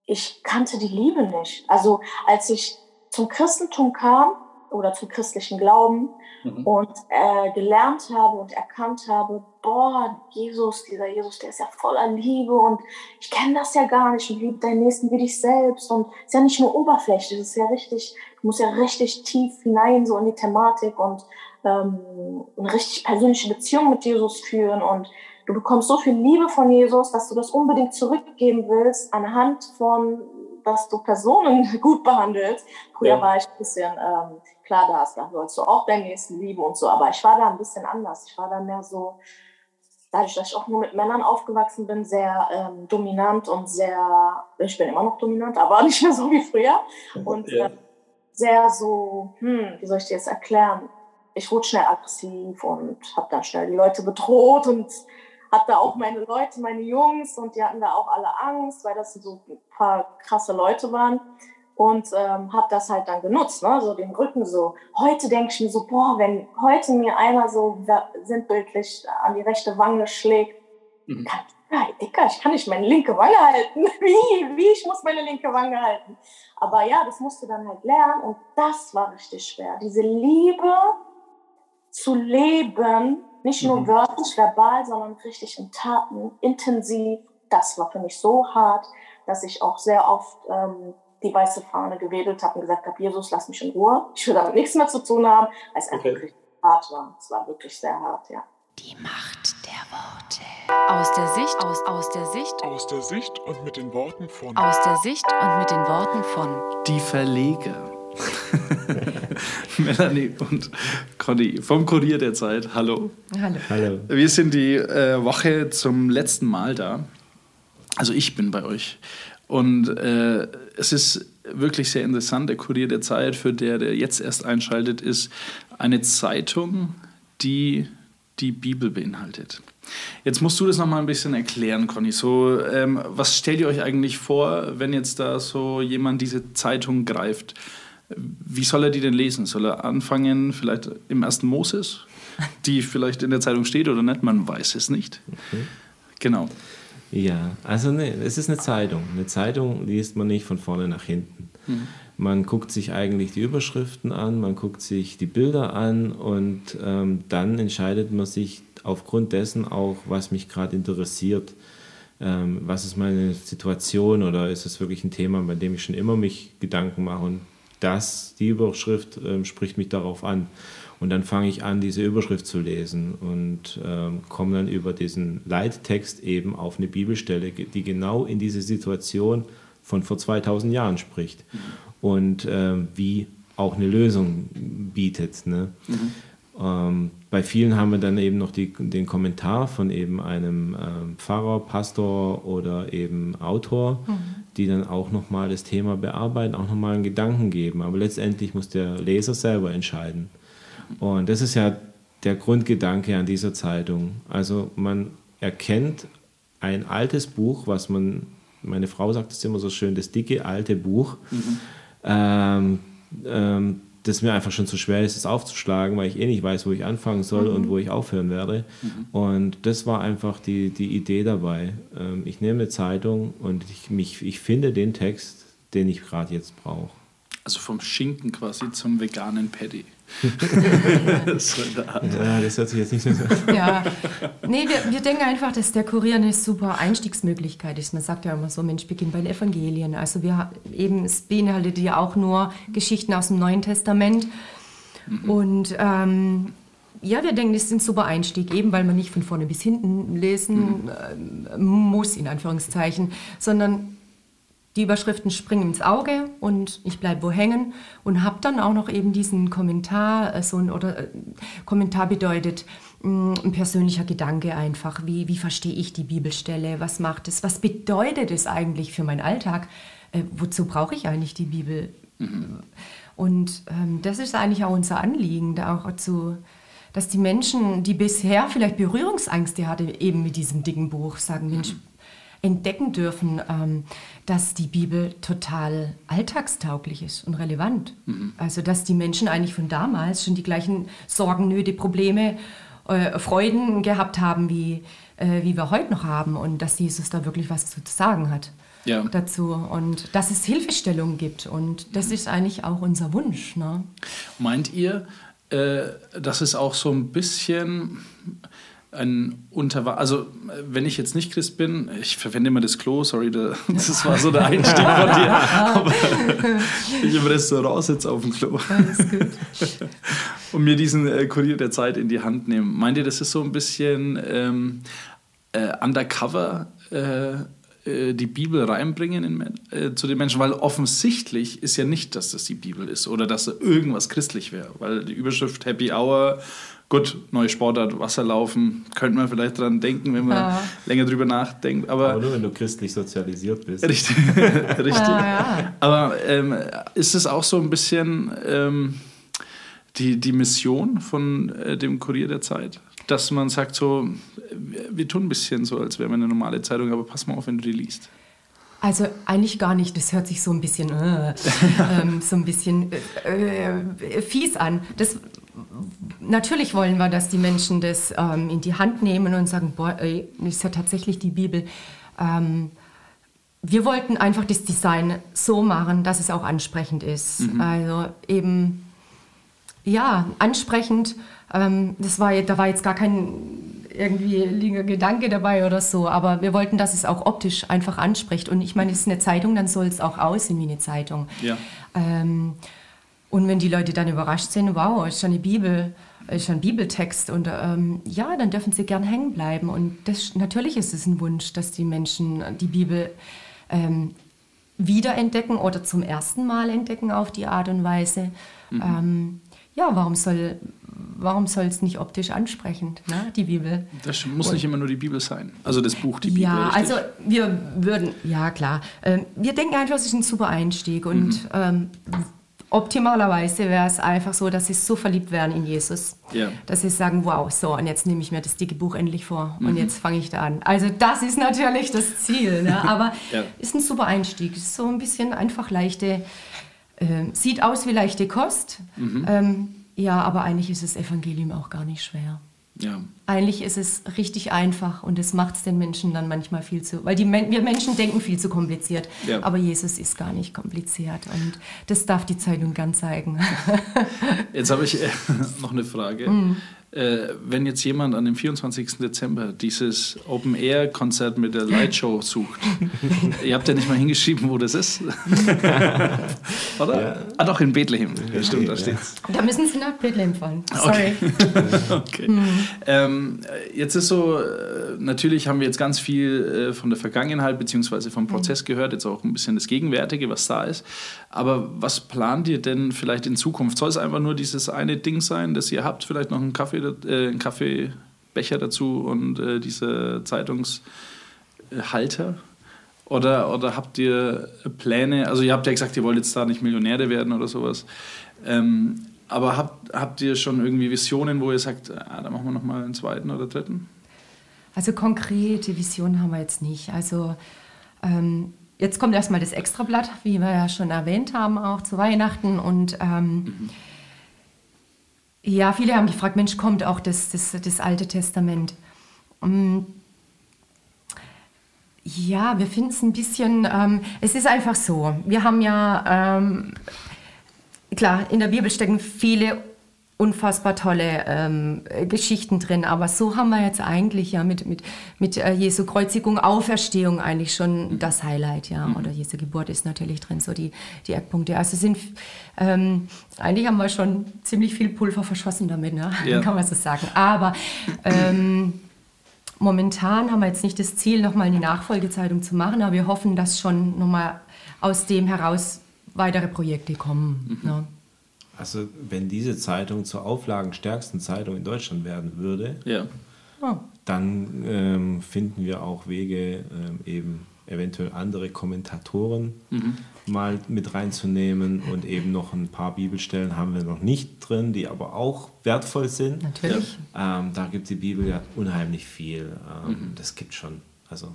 S8: ich kannte die Liebe nicht. Also als ich zum Christentum kam, oder zum christlichen Glauben mhm. und äh, gelernt habe und erkannt habe, boah, Jesus, dieser Jesus, der ist ja voller Liebe und ich kenne das ja gar nicht und liebe deinen Nächsten wie dich selbst und ist ja nicht nur oberflächlich, es ist ja richtig, du musst ja richtig tief hinein so in die Thematik und ähm, eine richtig persönliche Beziehung mit Jesus führen und du bekommst so viel Liebe von Jesus, dass du das unbedingt zurückgeben willst anhand von dass du Personen gut behandelst. Früher ja. war ich ein bisschen, ähm, klar, da, da sollst du auch deinen Nächsten lieben und so, aber ich war da ein bisschen anders. Ich war da mehr so, dadurch, dass ich auch nur mit Männern aufgewachsen bin, sehr ähm, dominant und sehr, ich bin immer noch dominant, aber nicht mehr so wie früher. Und ja. äh, sehr so, hm, wie soll ich dir jetzt erklären? Ich wurde schnell aggressiv und habe dann schnell die Leute bedroht und hatte auch meine Leute, meine Jungs und die hatten da auch alle Angst, weil das so ein paar krasse Leute waren und ähm, habe das halt dann genutzt, ne? so den Rücken so. Heute denke ich mir so, boah, wenn heute mir einer so sinnbildlich an die rechte Wange schlägt, mhm. kann, ja, Dicker, ich kann nicht meine linke Wange halten. Wie? Wie? Ich muss meine linke Wange halten. Aber ja, das musst du dann halt lernen und das war richtig schwer. Diese Liebe zu leben, nicht nur mhm. wörtlich, verbal, sondern richtig in Taten, intensiv. Das war für mich so hart, dass ich auch sehr oft ähm, die weiße Fahne gewedelt habe und gesagt habe, Jesus, lass mich in Ruhe. Ich will damit nichts mehr zu tun haben, weil es okay. einfach wirklich hart war. Es war wirklich sehr hart, ja.
S2: Die Macht der Worte. Aus der Sicht, aus, aus der Sicht.
S9: Aus der Sicht und mit den Worten von.
S2: Aus der Sicht und mit den Worten von.
S3: Die Verleger. Melanie und Conny vom Kurier der Zeit. Hallo.
S1: Hallo.
S3: Hallo. Wir sind die äh, Woche zum letzten Mal da. Also ich bin bei euch. Und äh, es ist wirklich sehr interessant. Der Kurier der Zeit, für der, der jetzt erst einschaltet, ist eine Zeitung, die die Bibel beinhaltet. Jetzt musst du das noch mal ein bisschen erklären, Conny. So, ähm, was stellt ihr euch eigentlich vor, wenn jetzt da so jemand diese Zeitung greift? Wie soll er die denn lesen? Soll er anfangen, vielleicht im ersten Moses, die vielleicht in der Zeitung steht oder nicht? Man weiß es nicht. Okay. Genau.
S10: Ja, also ne, es ist eine Zeitung. Eine Zeitung liest man nicht von vorne nach hinten. Mhm. Man guckt sich eigentlich die Überschriften an, man guckt sich die Bilder an und ähm, dann entscheidet man sich aufgrund dessen auch, was mich gerade interessiert. Ähm, was ist meine Situation oder ist es wirklich ein Thema, bei dem ich schon immer mich Gedanken mache und das, die Überschrift ähm, spricht mich darauf an. Und dann fange ich an, diese Überschrift zu lesen und ähm, komme dann über diesen Leittext eben auf eine Bibelstelle, die genau in diese Situation von vor 2000 Jahren spricht und ähm, wie auch eine Lösung bietet. Ne? Mhm. Ähm, bei vielen haben wir dann eben noch die, den Kommentar von eben einem ähm, Pfarrer, Pastor oder eben Autor, mhm. die dann auch nochmal das Thema bearbeiten, auch nochmal einen Gedanken geben. Aber letztendlich muss der Leser selber entscheiden. Und das ist ja der Grundgedanke an dieser Zeitung. Also man erkennt ein altes Buch, was man, meine Frau sagt es immer so schön, das dicke alte Buch. Mhm. Ähm, ähm, das mir einfach schon zu schwer ist, es aufzuschlagen, weil ich eh nicht weiß, wo ich anfangen soll mhm. und wo ich aufhören werde. Mhm. Und das war einfach die, die Idee dabei. Ähm, ich nehme eine Zeitung und ich, mich, ich finde den Text, den ich gerade jetzt brauche.
S3: Also vom Schinken quasi zum veganen Paddy.
S10: so ja, das hört sich jetzt nicht so
S1: an. Ja, nee, wir, wir denken einfach, dass der Kurier eine super Einstiegsmöglichkeit ist. Man sagt ja immer so, Mensch, beginn bei den Evangelien. Also wir eben, es beinhaltet ja auch nur Geschichten aus dem Neuen Testament. Mhm. Und ähm, ja, wir denken, das ist ein super Einstieg, eben weil man nicht von vorne bis hinten lesen mhm. äh, muss, in Anführungszeichen, sondern die Überschriften springen ins Auge und ich bleibe wo hängen und habe dann auch noch eben diesen Kommentar, äh, so ein, oder äh, Kommentar bedeutet mh, mm, ein persönlicher Gedanke einfach, wie, wie verstehe ich die Bibelstelle, was macht es, was bedeutet es eigentlich für meinen Alltag, äh, wozu brauche ich eigentlich die Bibel? Mhm. Und ähm, das ist eigentlich auch unser Anliegen, da auch zu, dass die Menschen, die bisher vielleicht Berührungsängste hatten, eben mit diesem dicken Buch, sagen, Mensch, mhm entdecken dürfen, ähm, dass die Bibel total alltagstauglich ist und relevant. Mhm. Also dass die Menschen eigentlich von damals schon die gleichen Sorgen, Nöte, Probleme, äh, Freuden gehabt haben, wie, äh, wie wir heute noch haben und dass Jesus da wirklich was zu sagen hat.
S5: Ja.
S1: dazu und dass es Hilfestellung gibt. Und das ist eigentlich auch unser Wunsch. Ne?
S5: Meint ihr, äh, dass es auch so ein bisschen ein Unterwa also wenn ich jetzt nicht Christ bin, ich verwende immer das Klo, sorry, da, das war so der Einstieg von dir, aber ich im Restaurant sitze auf dem Klo
S1: Alles gut.
S5: und mir diesen äh, Kurier der Zeit in die Hand nehmen. Meint ihr, das ist so ein bisschen ähm, äh, undercover äh, äh, die Bibel reinbringen in, äh, zu den Menschen? Weil offensichtlich ist ja nicht, dass das die Bibel ist oder dass da irgendwas christlich wäre. Weil die Überschrift Happy Hour, gut, neue Sportart, Wasserlaufen, könnte man vielleicht dran denken, wenn man
S1: Ja.
S5: länger drüber nachdenkt. Aber,
S10: Aber nur wenn du christlich sozialisiert bist.
S5: Richtig. Richtig.
S1: Ah, ja.
S5: Aber ähm, ist es auch so ein bisschen ähm, die, die Mission von äh, dem Kurier der Zeit? Dass man sagt, so, wir, wir tun ein bisschen so, als wäre man eine normale Zeitung, aber pass mal auf, wenn du die liest.
S1: Also eigentlich gar nicht. Das hört sich so ein bisschen, äh, ähm, so ein bisschen äh, äh, fies an. Das, natürlich wollen wir, dass die Menschen das ähm, in die Hand nehmen und sagen, boah, ey, das ist ja tatsächlich die Bibel. Ähm, wir wollten einfach das Design so machen, dass es auch ansprechend ist. Also eben, ja, ansprechend. Ähm, das war, da war jetzt gar kein irgendwie lieger Gedanke dabei oder so, aber wir wollten, dass es auch optisch einfach anspricht. Und ich meine, es ist eine Zeitung, dann soll es auch aussehen wie eine Zeitung.
S5: Ja.
S1: Ähm, und wenn die Leute dann überrascht sind, wow, ist schon eine Bibel, ist schon ein Bibeltext und ähm, ja, dann dürfen sie gern hängen bleiben. Und das, natürlich ist es ein Wunsch, dass die Menschen die Bibel ähm, wiederentdecken oder zum ersten Mal entdecken auf die Art und Weise. Ähm, ja, warum soll warum soll es nicht optisch ansprechend, ne, die Bibel?
S5: Das muss nicht immer nur die Bibel sein. Also das Buch, die Bibel.
S1: Ja,
S5: richtig?
S1: also wir würden, ja klar, ähm, wir denken einfach, es ist ein super Einstieg und
S5: Mhm.
S1: ähm, optimalerweise wäre es einfach so, dass sie so verliebt wären in Jesus,
S5: Ja.
S1: dass sie sagen, wow, so und jetzt nehme ich mir das dicke Buch endlich vor
S5: Mhm.
S1: und jetzt fange ich da an. Also das ist natürlich das Ziel, ne? aber
S5: Ja.
S1: ist ein super Einstieg, ist so ein bisschen einfach leichte, ähm, sieht aus wie leichte Kost,
S5: Mhm.
S1: ähm, ja, aber eigentlich ist das Evangelium auch gar nicht schwer.
S5: Ja.
S1: Eigentlich ist es richtig einfach und es macht es den Menschen dann manchmal viel zu, weil die Men wir Menschen denken viel zu kompliziert,
S5: Ja.
S1: aber Jesus ist gar nicht kompliziert und das darf die Zeitung gern zeigen.
S5: Jetzt habe ich äh, noch eine Frage.
S1: Mhm.
S5: Äh, wenn jetzt jemand an dem 24. Dezember dieses Open-Air-Konzert mit der Lightshow sucht, ihr habt ja nicht mal hingeschrieben, wo das ist. Oder? Ah, doch, in Bethlehem. Ja, stimmt, da steht's.
S1: da müssen Sie nach Bethlehem fahren. Sorry.
S5: Okay. Ähm, äh, jetzt ist so, äh, natürlich haben wir jetzt ganz viel äh, von der Vergangenheit bzw. vom Prozess gehört, jetzt auch ein bisschen das Gegenwärtige, was da ist. Aber was plant ihr denn vielleicht in Zukunft? Soll es einfach nur dieses eine Ding sein, das ihr habt, vielleicht noch einen Kaffee, äh, einen Kaffeebecher dazu und äh, diese Zeitungshalter? Oder, oder habt ihr Pläne? Also ihr habt ja gesagt, ihr wollt jetzt da nicht Millionäre werden oder sowas. Ähm, aber habt, habt ihr schon irgendwie Visionen, wo ihr sagt, ah, da machen wir nochmal einen zweiten oder dritten?
S1: Also konkrete Visionen haben wir jetzt nicht. Also ähm, jetzt kommt erstmal das Extrablatt, wie wir ja schon erwähnt haben, auch zu Weihnachten. Und ähm, ja, viele haben gefragt, Mensch, kommt auch das, das, das Alte Testament? Mm, Ja, wir finden es ein bisschen, ähm, es ist einfach so, wir haben ja, ähm, klar, in der Bibel stecken viele unfassbar tolle ähm, äh, Geschichten drin, aber so haben wir jetzt eigentlich ja mit, mit, mit äh, Jesu Kreuzigung, Auferstehung eigentlich schon das Highlight, ja, oder Jesu Geburt ist natürlich drin, so die, die Eckpunkte. Also sind, ähm, eigentlich haben wir schon ziemlich viel Pulver verschossen damit, ne?
S5: Ja.
S1: kann man so sagen. Aber ähm, Momentan haben wir jetzt nicht das Ziel, nochmal eine Nachfolgezeitung zu machen, aber wir hoffen, dass schon nochmal aus dem heraus weitere Projekte kommen. Ne?
S10: Also wenn diese Zeitung zur auflagenstärksten Zeitung in Deutschland werden würde,
S5: Ja.
S1: Oh.
S10: dann ähm, finden wir auch Wege, ähm, eben eventuell andere Kommentatoren mal mit reinzunehmen und eben noch ein paar Bibelstellen haben wir noch nicht drin, die aber auch wertvoll sind.
S1: Natürlich.
S10: Ähm, da gibt die Bibel ja unheimlich viel. Ähm, Das gibt schon. Also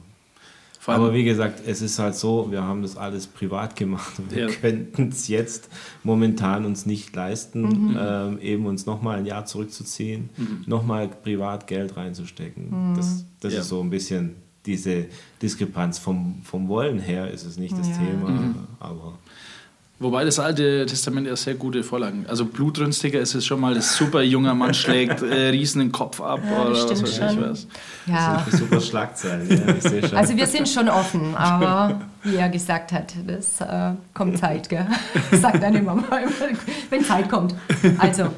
S10: aber wie gesagt, es ist halt so, wir haben das alles privat gemacht und wir
S5: Ja.
S10: könnten es jetzt momentan uns nicht leisten, ähm, eben uns nochmal ein Jahr zurückzuziehen, nochmal privat Geld reinzustecken. Das, das
S5: Ja.
S10: ist so ein bisschen diese Diskrepanz vom, vom Wollen her ist es nicht das
S1: Ja.
S10: Thema,
S5: Mhm.
S10: aber
S5: Wobei das Alte Testament ja sehr gute Vorlagen. Also Blutrünstiger ist es schon mal, das super junger Mann schlägt äh, Riesen den Kopf ab
S1: Ja,
S5: oder
S1: das
S5: was weiß ich
S1: schon.
S5: was.
S1: Ja.
S10: super Schlagzeilen. Ja, ich sehe schon.
S1: Also wir sind schon offen, aber wie er gesagt hat, das äh, kommt Zeit, gell? Sagt dann immer mal, wenn Zeit kommt. Also,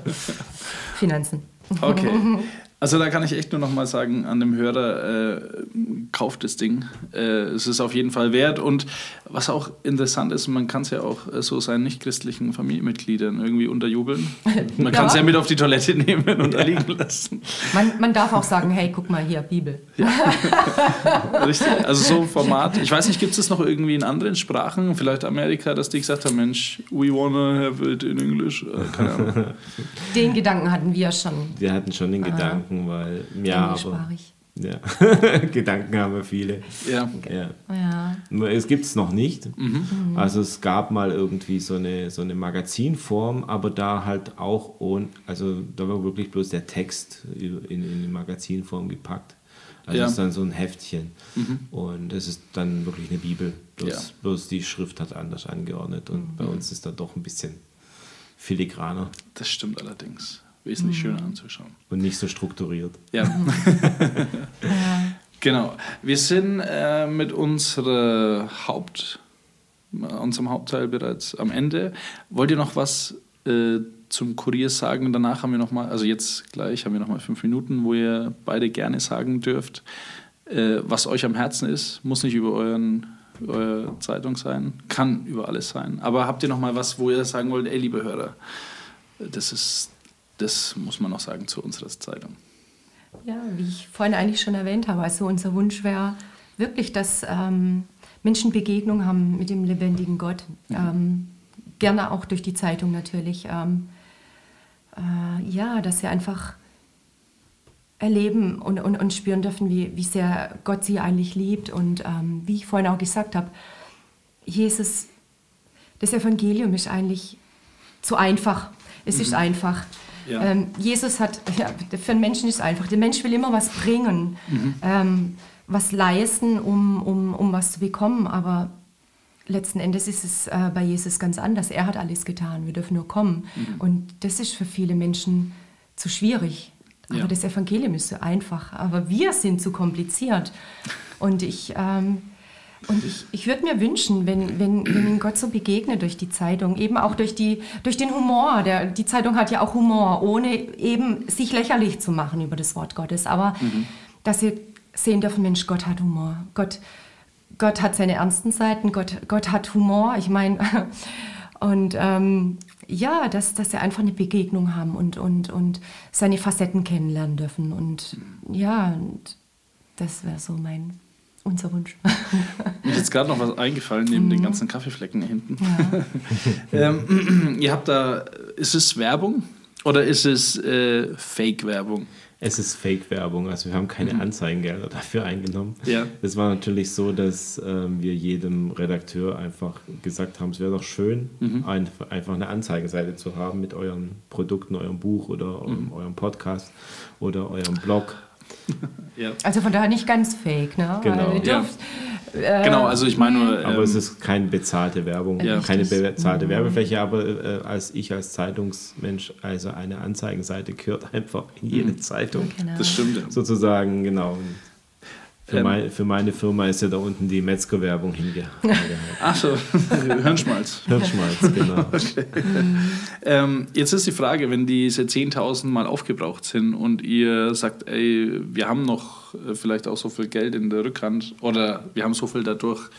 S1: Finanzen.
S5: Okay. Also da kann ich echt nur noch mal sagen an dem Hörer, äh, kauft das Ding. Äh, es ist auf jeden Fall wert. Und was auch interessant ist, man kann es ja auch äh, so seinen nichtchristlichen Familienmitgliedern irgendwie unterjubeln. Man kann es
S1: Ja.
S5: ja mit auf die Toilette nehmen und da liegen lassen.
S1: Man, man darf auch sagen, hey, guck mal hier, Bibel.
S5: Richtig? Also so ein Format. Ich weiß nicht, gibt es das noch irgendwie in anderen Sprachen? Vielleicht Amerika, dass die gesagt haben, Mensch, we wanna have it in English. Äh, keine Ahnung.
S1: Den Gedanken hatten wir schon.
S10: Wir hatten schon den Gedanken, weil, ja, aber
S1: englischsprachig.
S10: Ja. Gedanken haben wir viele.
S5: Ja.
S10: Ja.
S1: Ja.
S10: Nur Es gibt es noch nicht.
S1: Mhm.
S10: Also es gab mal irgendwie so eine, so eine Magazinform, aber da halt auch ohne, also da war wirklich bloß der Text in, in die Magazinform gepackt. Also
S5: Ja.
S10: es ist dann so ein Heftchen.
S1: Mhm.
S10: Und es ist dann wirklich eine Bibel. Bloß,
S5: Ja.
S10: bloß die Schrift hat anders angeordnet und
S1: Mhm.
S10: bei uns ist da doch ein bisschen filigraner
S5: Das stimmt allerdings. Wesentlich schöner anzuschauen.
S10: und nicht so strukturiert.
S5: Ja. genau. Wir sind äh, mit unserer Haupt, unserem Hauptteil bereits am Ende. Wollt ihr noch was äh, zum Kurier sagen? Danach haben wir noch mal, also jetzt gleich haben wir noch mal fünf Minuten, wo ihr beide gerne sagen dürft, äh, was euch am Herzen ist. Muss nicht über euren eure Zeitung sein, kann über alles sein. Aber habt ihr noch mal was, wo ihr sagen wollt, ey, liebe Hörer, das ist, das muss man noch sagen zu unserer Zeitung.
S1: Ja, wie ich vorhin eigentlich schon erwähnt habe, also unser Wunsch wäre wirklich, dass ähm, Menschen Begegnung haben mit dem lebendigen Gott. Ähm, gerne auch durch die Zeitung natürlich. Ähm, äh, ja, dass sie einfach erleben und, und, und spüren dürfen, wie, wie sehr Gott sie eigentlich liebt. Und ähm, wie ich vorhin auch gesagt habe, Jesus, das Evangelium ist eigentlich zu einfach. Es ist einfach.
S5: Ja.
S1: Ähm, Jesus hat, ja, für einen Menschen ist es einfach. Der Mensch will immer was bringen, ähm, was leisten, um, um, um was zu bekommen. Aber letzten Endes ist es äh, bei Jesus ganz anders. Er hat alles getan. Wir dürfen nur kommen. Und das ist für viele Menschen zu schwierig. Aber
S5: Ja.
S1: das Evangelium ist so einfach. Aber wir sind zu kompliziert. Und ich, ähm, und ich, ich würde mir wünschen, wenn, wenn, wenn Ihnen Gott so begegnet durch die Zeitung, eben auch durch, die, durch den Humor. Der, die Zeitung hat ja auch Humor, ohne eben sich lächerlich zu machen über das Wort Gottes. Aber dass Sie sehen dürfen, Mensch, Gott hat Humor. Gott, Gott hat seine ernsten Seiten, Gott, Gott hat Humor. Ich meine, und ähm, ja, dass, dass sie einfach eine Begegnung haben und, und, und seine Facetten kennenlernen dürfen. Und ja, und das wäre so mein, unser Wunsch.
S5: Mir ist jetzt gerade noch was eingefallen, neben den ganzen Kaffeeflecken hinten. ähm, ihr habt da, ist es Werbung oder ist es äh, Fake-Werbung?
S10: Es ist Fake-Werbung, also wir haben keine Anzeigengelder dafür eingenommen.
S5: Ja.
S10: Es war natürlich so, dass ähm, wir jedem Redakteur einfach gesagt haben, es wäre doch schön, ein, einfach eine Anzeigenseite zu haben mit euren Produkten, eurem Buch oder eurem, eurem Podcast oder eurem Blog.
S5: Ja.
S1: Also von daher nicht ganz fake, ne?
S10: Genau,
S1: ihr
S5: ja.
S1: dürft, äh,
S5: Genau, also ich meine nur.
S10: Aber
S5: ähm,
S10: es ist keine bezahlte Werbung,
S5: Ja.
S10: keine bezahlte Werbefläche, aber äh, als ich als Zeitungsmensch, also eine Anzeigenseite gehört einfach in jede Zeitung.
S1: genau.
S5: das stimmt.
S10: Sozusagen, genau. Für,
S5: Ähm.
S10: mein, für meine Firma ist ja da unten die Metzger-Werbung hinge hingehalten.
S5: Ach so, Hirnschmalz.
S10: Hirnschmalz, genau.
S5: Ähm, jetzt ist die Frage, wenn diese 10.000 mal aufgebraucht sind und ihr sagt, ey, wir haben noch äh, vielleicht auch so viel Geld in der Rückhand oder wir haben so viel dadurch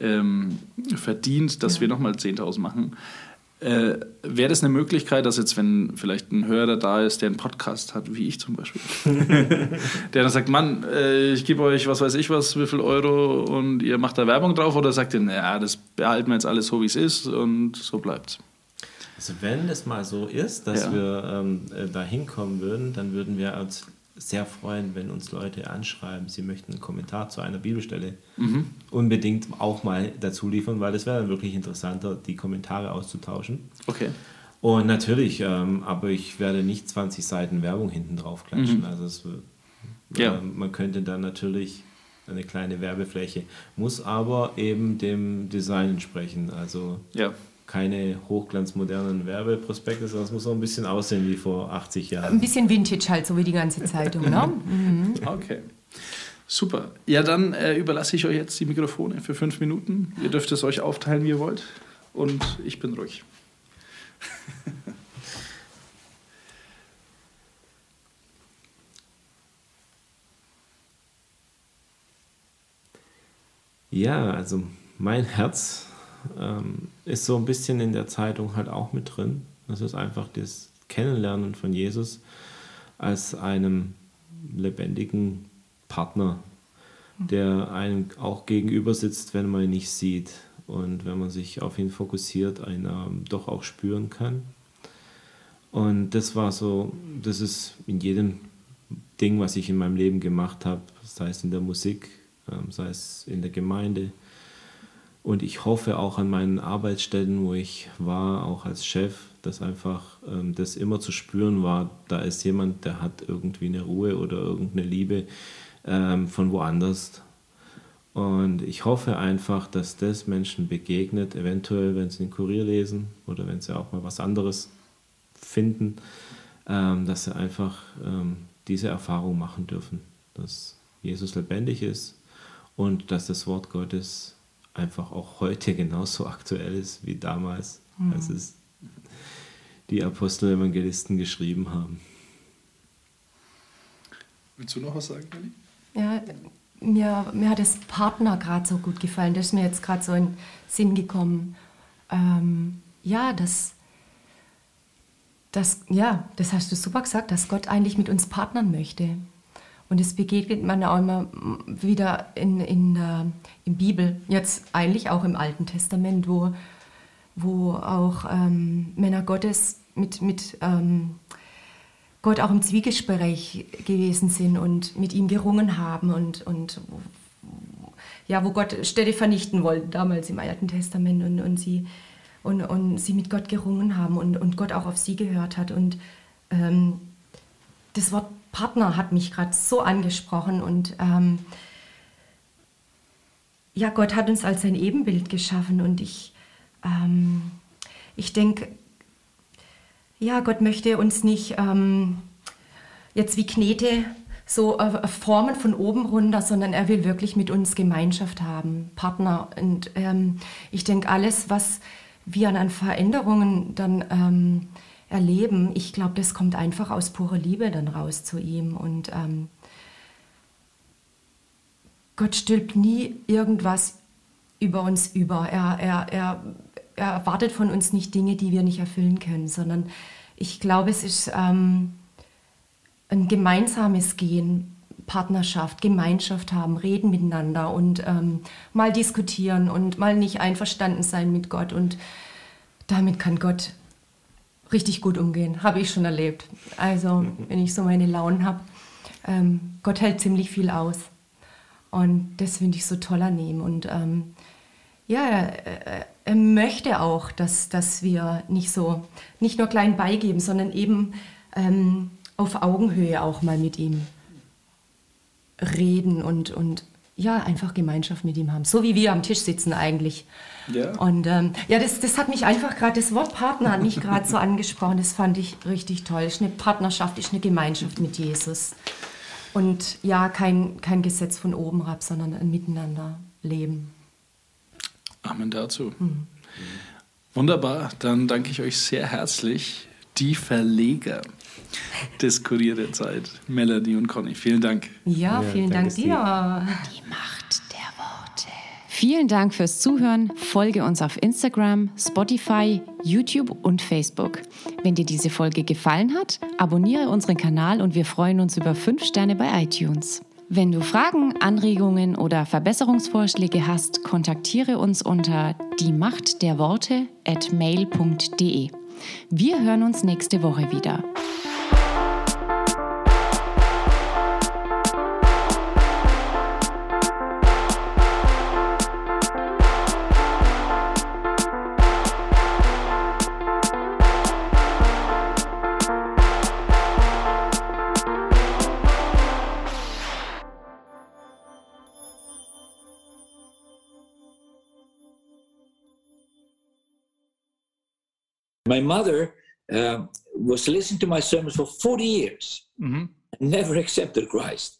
S5: ähm, verdient, dass wir nochmal 10.000 machen. Äh, Wäre das eine Möglichkeit, dass jetzt, wenn vielleicht ein Hörer da ist, der einen Podcast hat, wie ich zum Beispiel, der dann sagt, Mann, äh, ich gebe euch, was weiß ich was, wie viel Euro und ihr macht da Werbung drauf oder sagt ihr, naja, das behalten wir jetzt alles so, wie es ist und so bleibt's.
S10: Also wenn das mal so ist, dass
S5: Ja.
S10: wir ähm, äh, da hinkommen würden, dann würden wir uns sehr freuen, wenn uns Leute anschreiben, sie möchten einen Kommentar zu einer Bibelstelle
S5: Mhm.
S10: unbedingt auch mal dazu liefern, weil das wäre dann wirklich interessanter, die Kommentare auszutauschen.
S5: Okay.
S10: Und natürlich, ähm, aber ich werde nicht 20 Seiten Werbung hinten drauf klatschen. Also es, wird-
S5: Ja.
S10: ähm, man könnte dann natürlich eine kleine Werbefläche, muss aber eben dem Design entsprechen. Also
S3: Ja.
S10: Keine hochglanzmodernen Werbeprospekte, sondern es muss auch ein bisschen aussehen wie vor 80
S1: Ein
S10: Jahren.
S1: bisschen Vintage halt, so wie die ganze Zeitung. Ne?
S3: Okay. Super. Ja, dann äh, überlasse ich euch jetzt die Mikrofone für fünf Minuten. Ihr dürft es euch aufteilen, wie ihr wollt. Und ich bin ruhig.
S10: Ja, also mein Herz ähm, ist so ein bisschen in der Zeitung halt auch mit drin. Das ist einfach das Kennenlernen von Jesus als einem lebendigen Partner, der einem auch gegenüber sitzt, wenn man ihn nicht sieht und wenn man sich auf ihn fokussiert, einen ähm, doch auch spüren kann. Und das war so, das ist in jedem Ding, was ich in meinem Leben gemacht habe, sei es in der Musik, ähm, sei es in der Gemeinde. Und ich hoffe auch an meinen Arbeitsstellen, wo ich war, auch als Chef, dass einfach ähm, das immer zu spüren war, da ist jemand, der hat irgendwie eine Ruhe oder irgendeine Liebe ähm, von woanders. Und ich hoffe einfach, dass das Menschen begegnet, eventuell, wenn sie den Kurier lesen oder wenn sie auch mal was anderes finden, ähm, dass sie einfach ähm, diese Erfahrung machen dürfen, dass Jesus lebendig ist und dass das Wort Gottes einfach auch heute genauso aktuell ist wie damals, als es die Apostel Evangelisten geschrieben haben.
S3: Willst du noch was sagen, Nelly?
S1: Ja, mir, mir hat das Partner gerade so gut gefallen. Das ist mir jetzt gerade so in den Sinn gekommen. Ähm, ja, das, das, ja, das hast du super gesagt, dass Gott eigentlich mit uns partnern möchte. Und es begegnet man auch immer wieder in, in der in Bibel, jetzt eigentlich auch im Alten Testament, wo, wo auch ähm, Männer Gottes mit, mit ähm, Gott auch im Zwiegespräch gewesen sind und mit ihm gerungen haben und, und ja, wo Gott Städte vernichten wollte, damals im Alten Testament und, und, sie, und, und sie mit Gott gerungen haben und, und Gott auch auf sie gehört hat. Und ähm, das Wort Partner hat mich gerade so angesprochen und ähm, ja, Gott hat uns als sein Ebenbild geschaffen und ich, ähm, ich denke, ja, Gott möchte uns nicht ähm, jetzt wie Knete so äh, formen von oben runter, sondern er will wirklich mit uns Gemeinschaft haben, Partner. Und ähm, ich denke, alles, was wir an Veränderungen dann ähm, erleben, ich glaube, das kommt einfach aus purer Liebe dann raus zu ihm. Und ähm, Gott stülpt nie irgendwas über uns über. Er, er, er, er erwartet von uns nicht Dinge, die wir nicht erfüllen können, sondern ich glaube, es ist ähm, ein gemeinsames Gehen, Partnerschaft, Gemeinschaft haben, reden miteinander und ähm, mal diskutieren und mal nicht einverstanden sein mit Gott. Und damit kann Gott richtig gut umgehen, habe ich schon erlebt. Also, wenn ich so meine Launen habe, ähm, Gott hält ziemlich viel aus. Und das finde ich so toll an ihm. Und ähm, ja, er, er möchte auch, dass, dass wir nicht so, nicht nur klein beigeben, sondern eben ähm, auf Augenhöhe auch mal mit ihm reden und, und ja, einfach Gemeinschaft mit ihm haben. So wie wir am Tisch sitzen eigentlich.
S3: Ja.
S1: Und ähm, ja, das, das hat mich einfach gerade, das Wort Partner hat mich gerade so angesprochen. Das fand ich richtig toll. Es ist eine Partnerschaft, ist eine Gemeinschaft mit Jesus. Und ja, kein, kein Gesetz von oben herab, sondern ein Miteinander leben.
S3: Amen dazu. Wunderbar, dann danke ich euch sehr herzlich. Die Verleger des Kurier der Zeit, Melanie und Conny. Vielen Dank.
S1: Ja, vielen
S10: danke,
S1: Dank dir.
S2: Die Macht der Worte. Vielen Dank fürs Zuhören. Folge uns auf Instagram, Spotify, YouTube und Facebook. Wenn dir diese Folge gefallen hat, abonniere unseren Kanal und wir freuen uns über 5 Sterne bei iTunes. Wenn du Fragen, Anregungen oder Verbesserungsvorschläge hast, kontaktiere uns unter die Macht der Worte at mail.de. Wir hören uns nächste Woche wieder.
S11: My mother uh, was listening to my sermons for 40 years, never accepted Christ.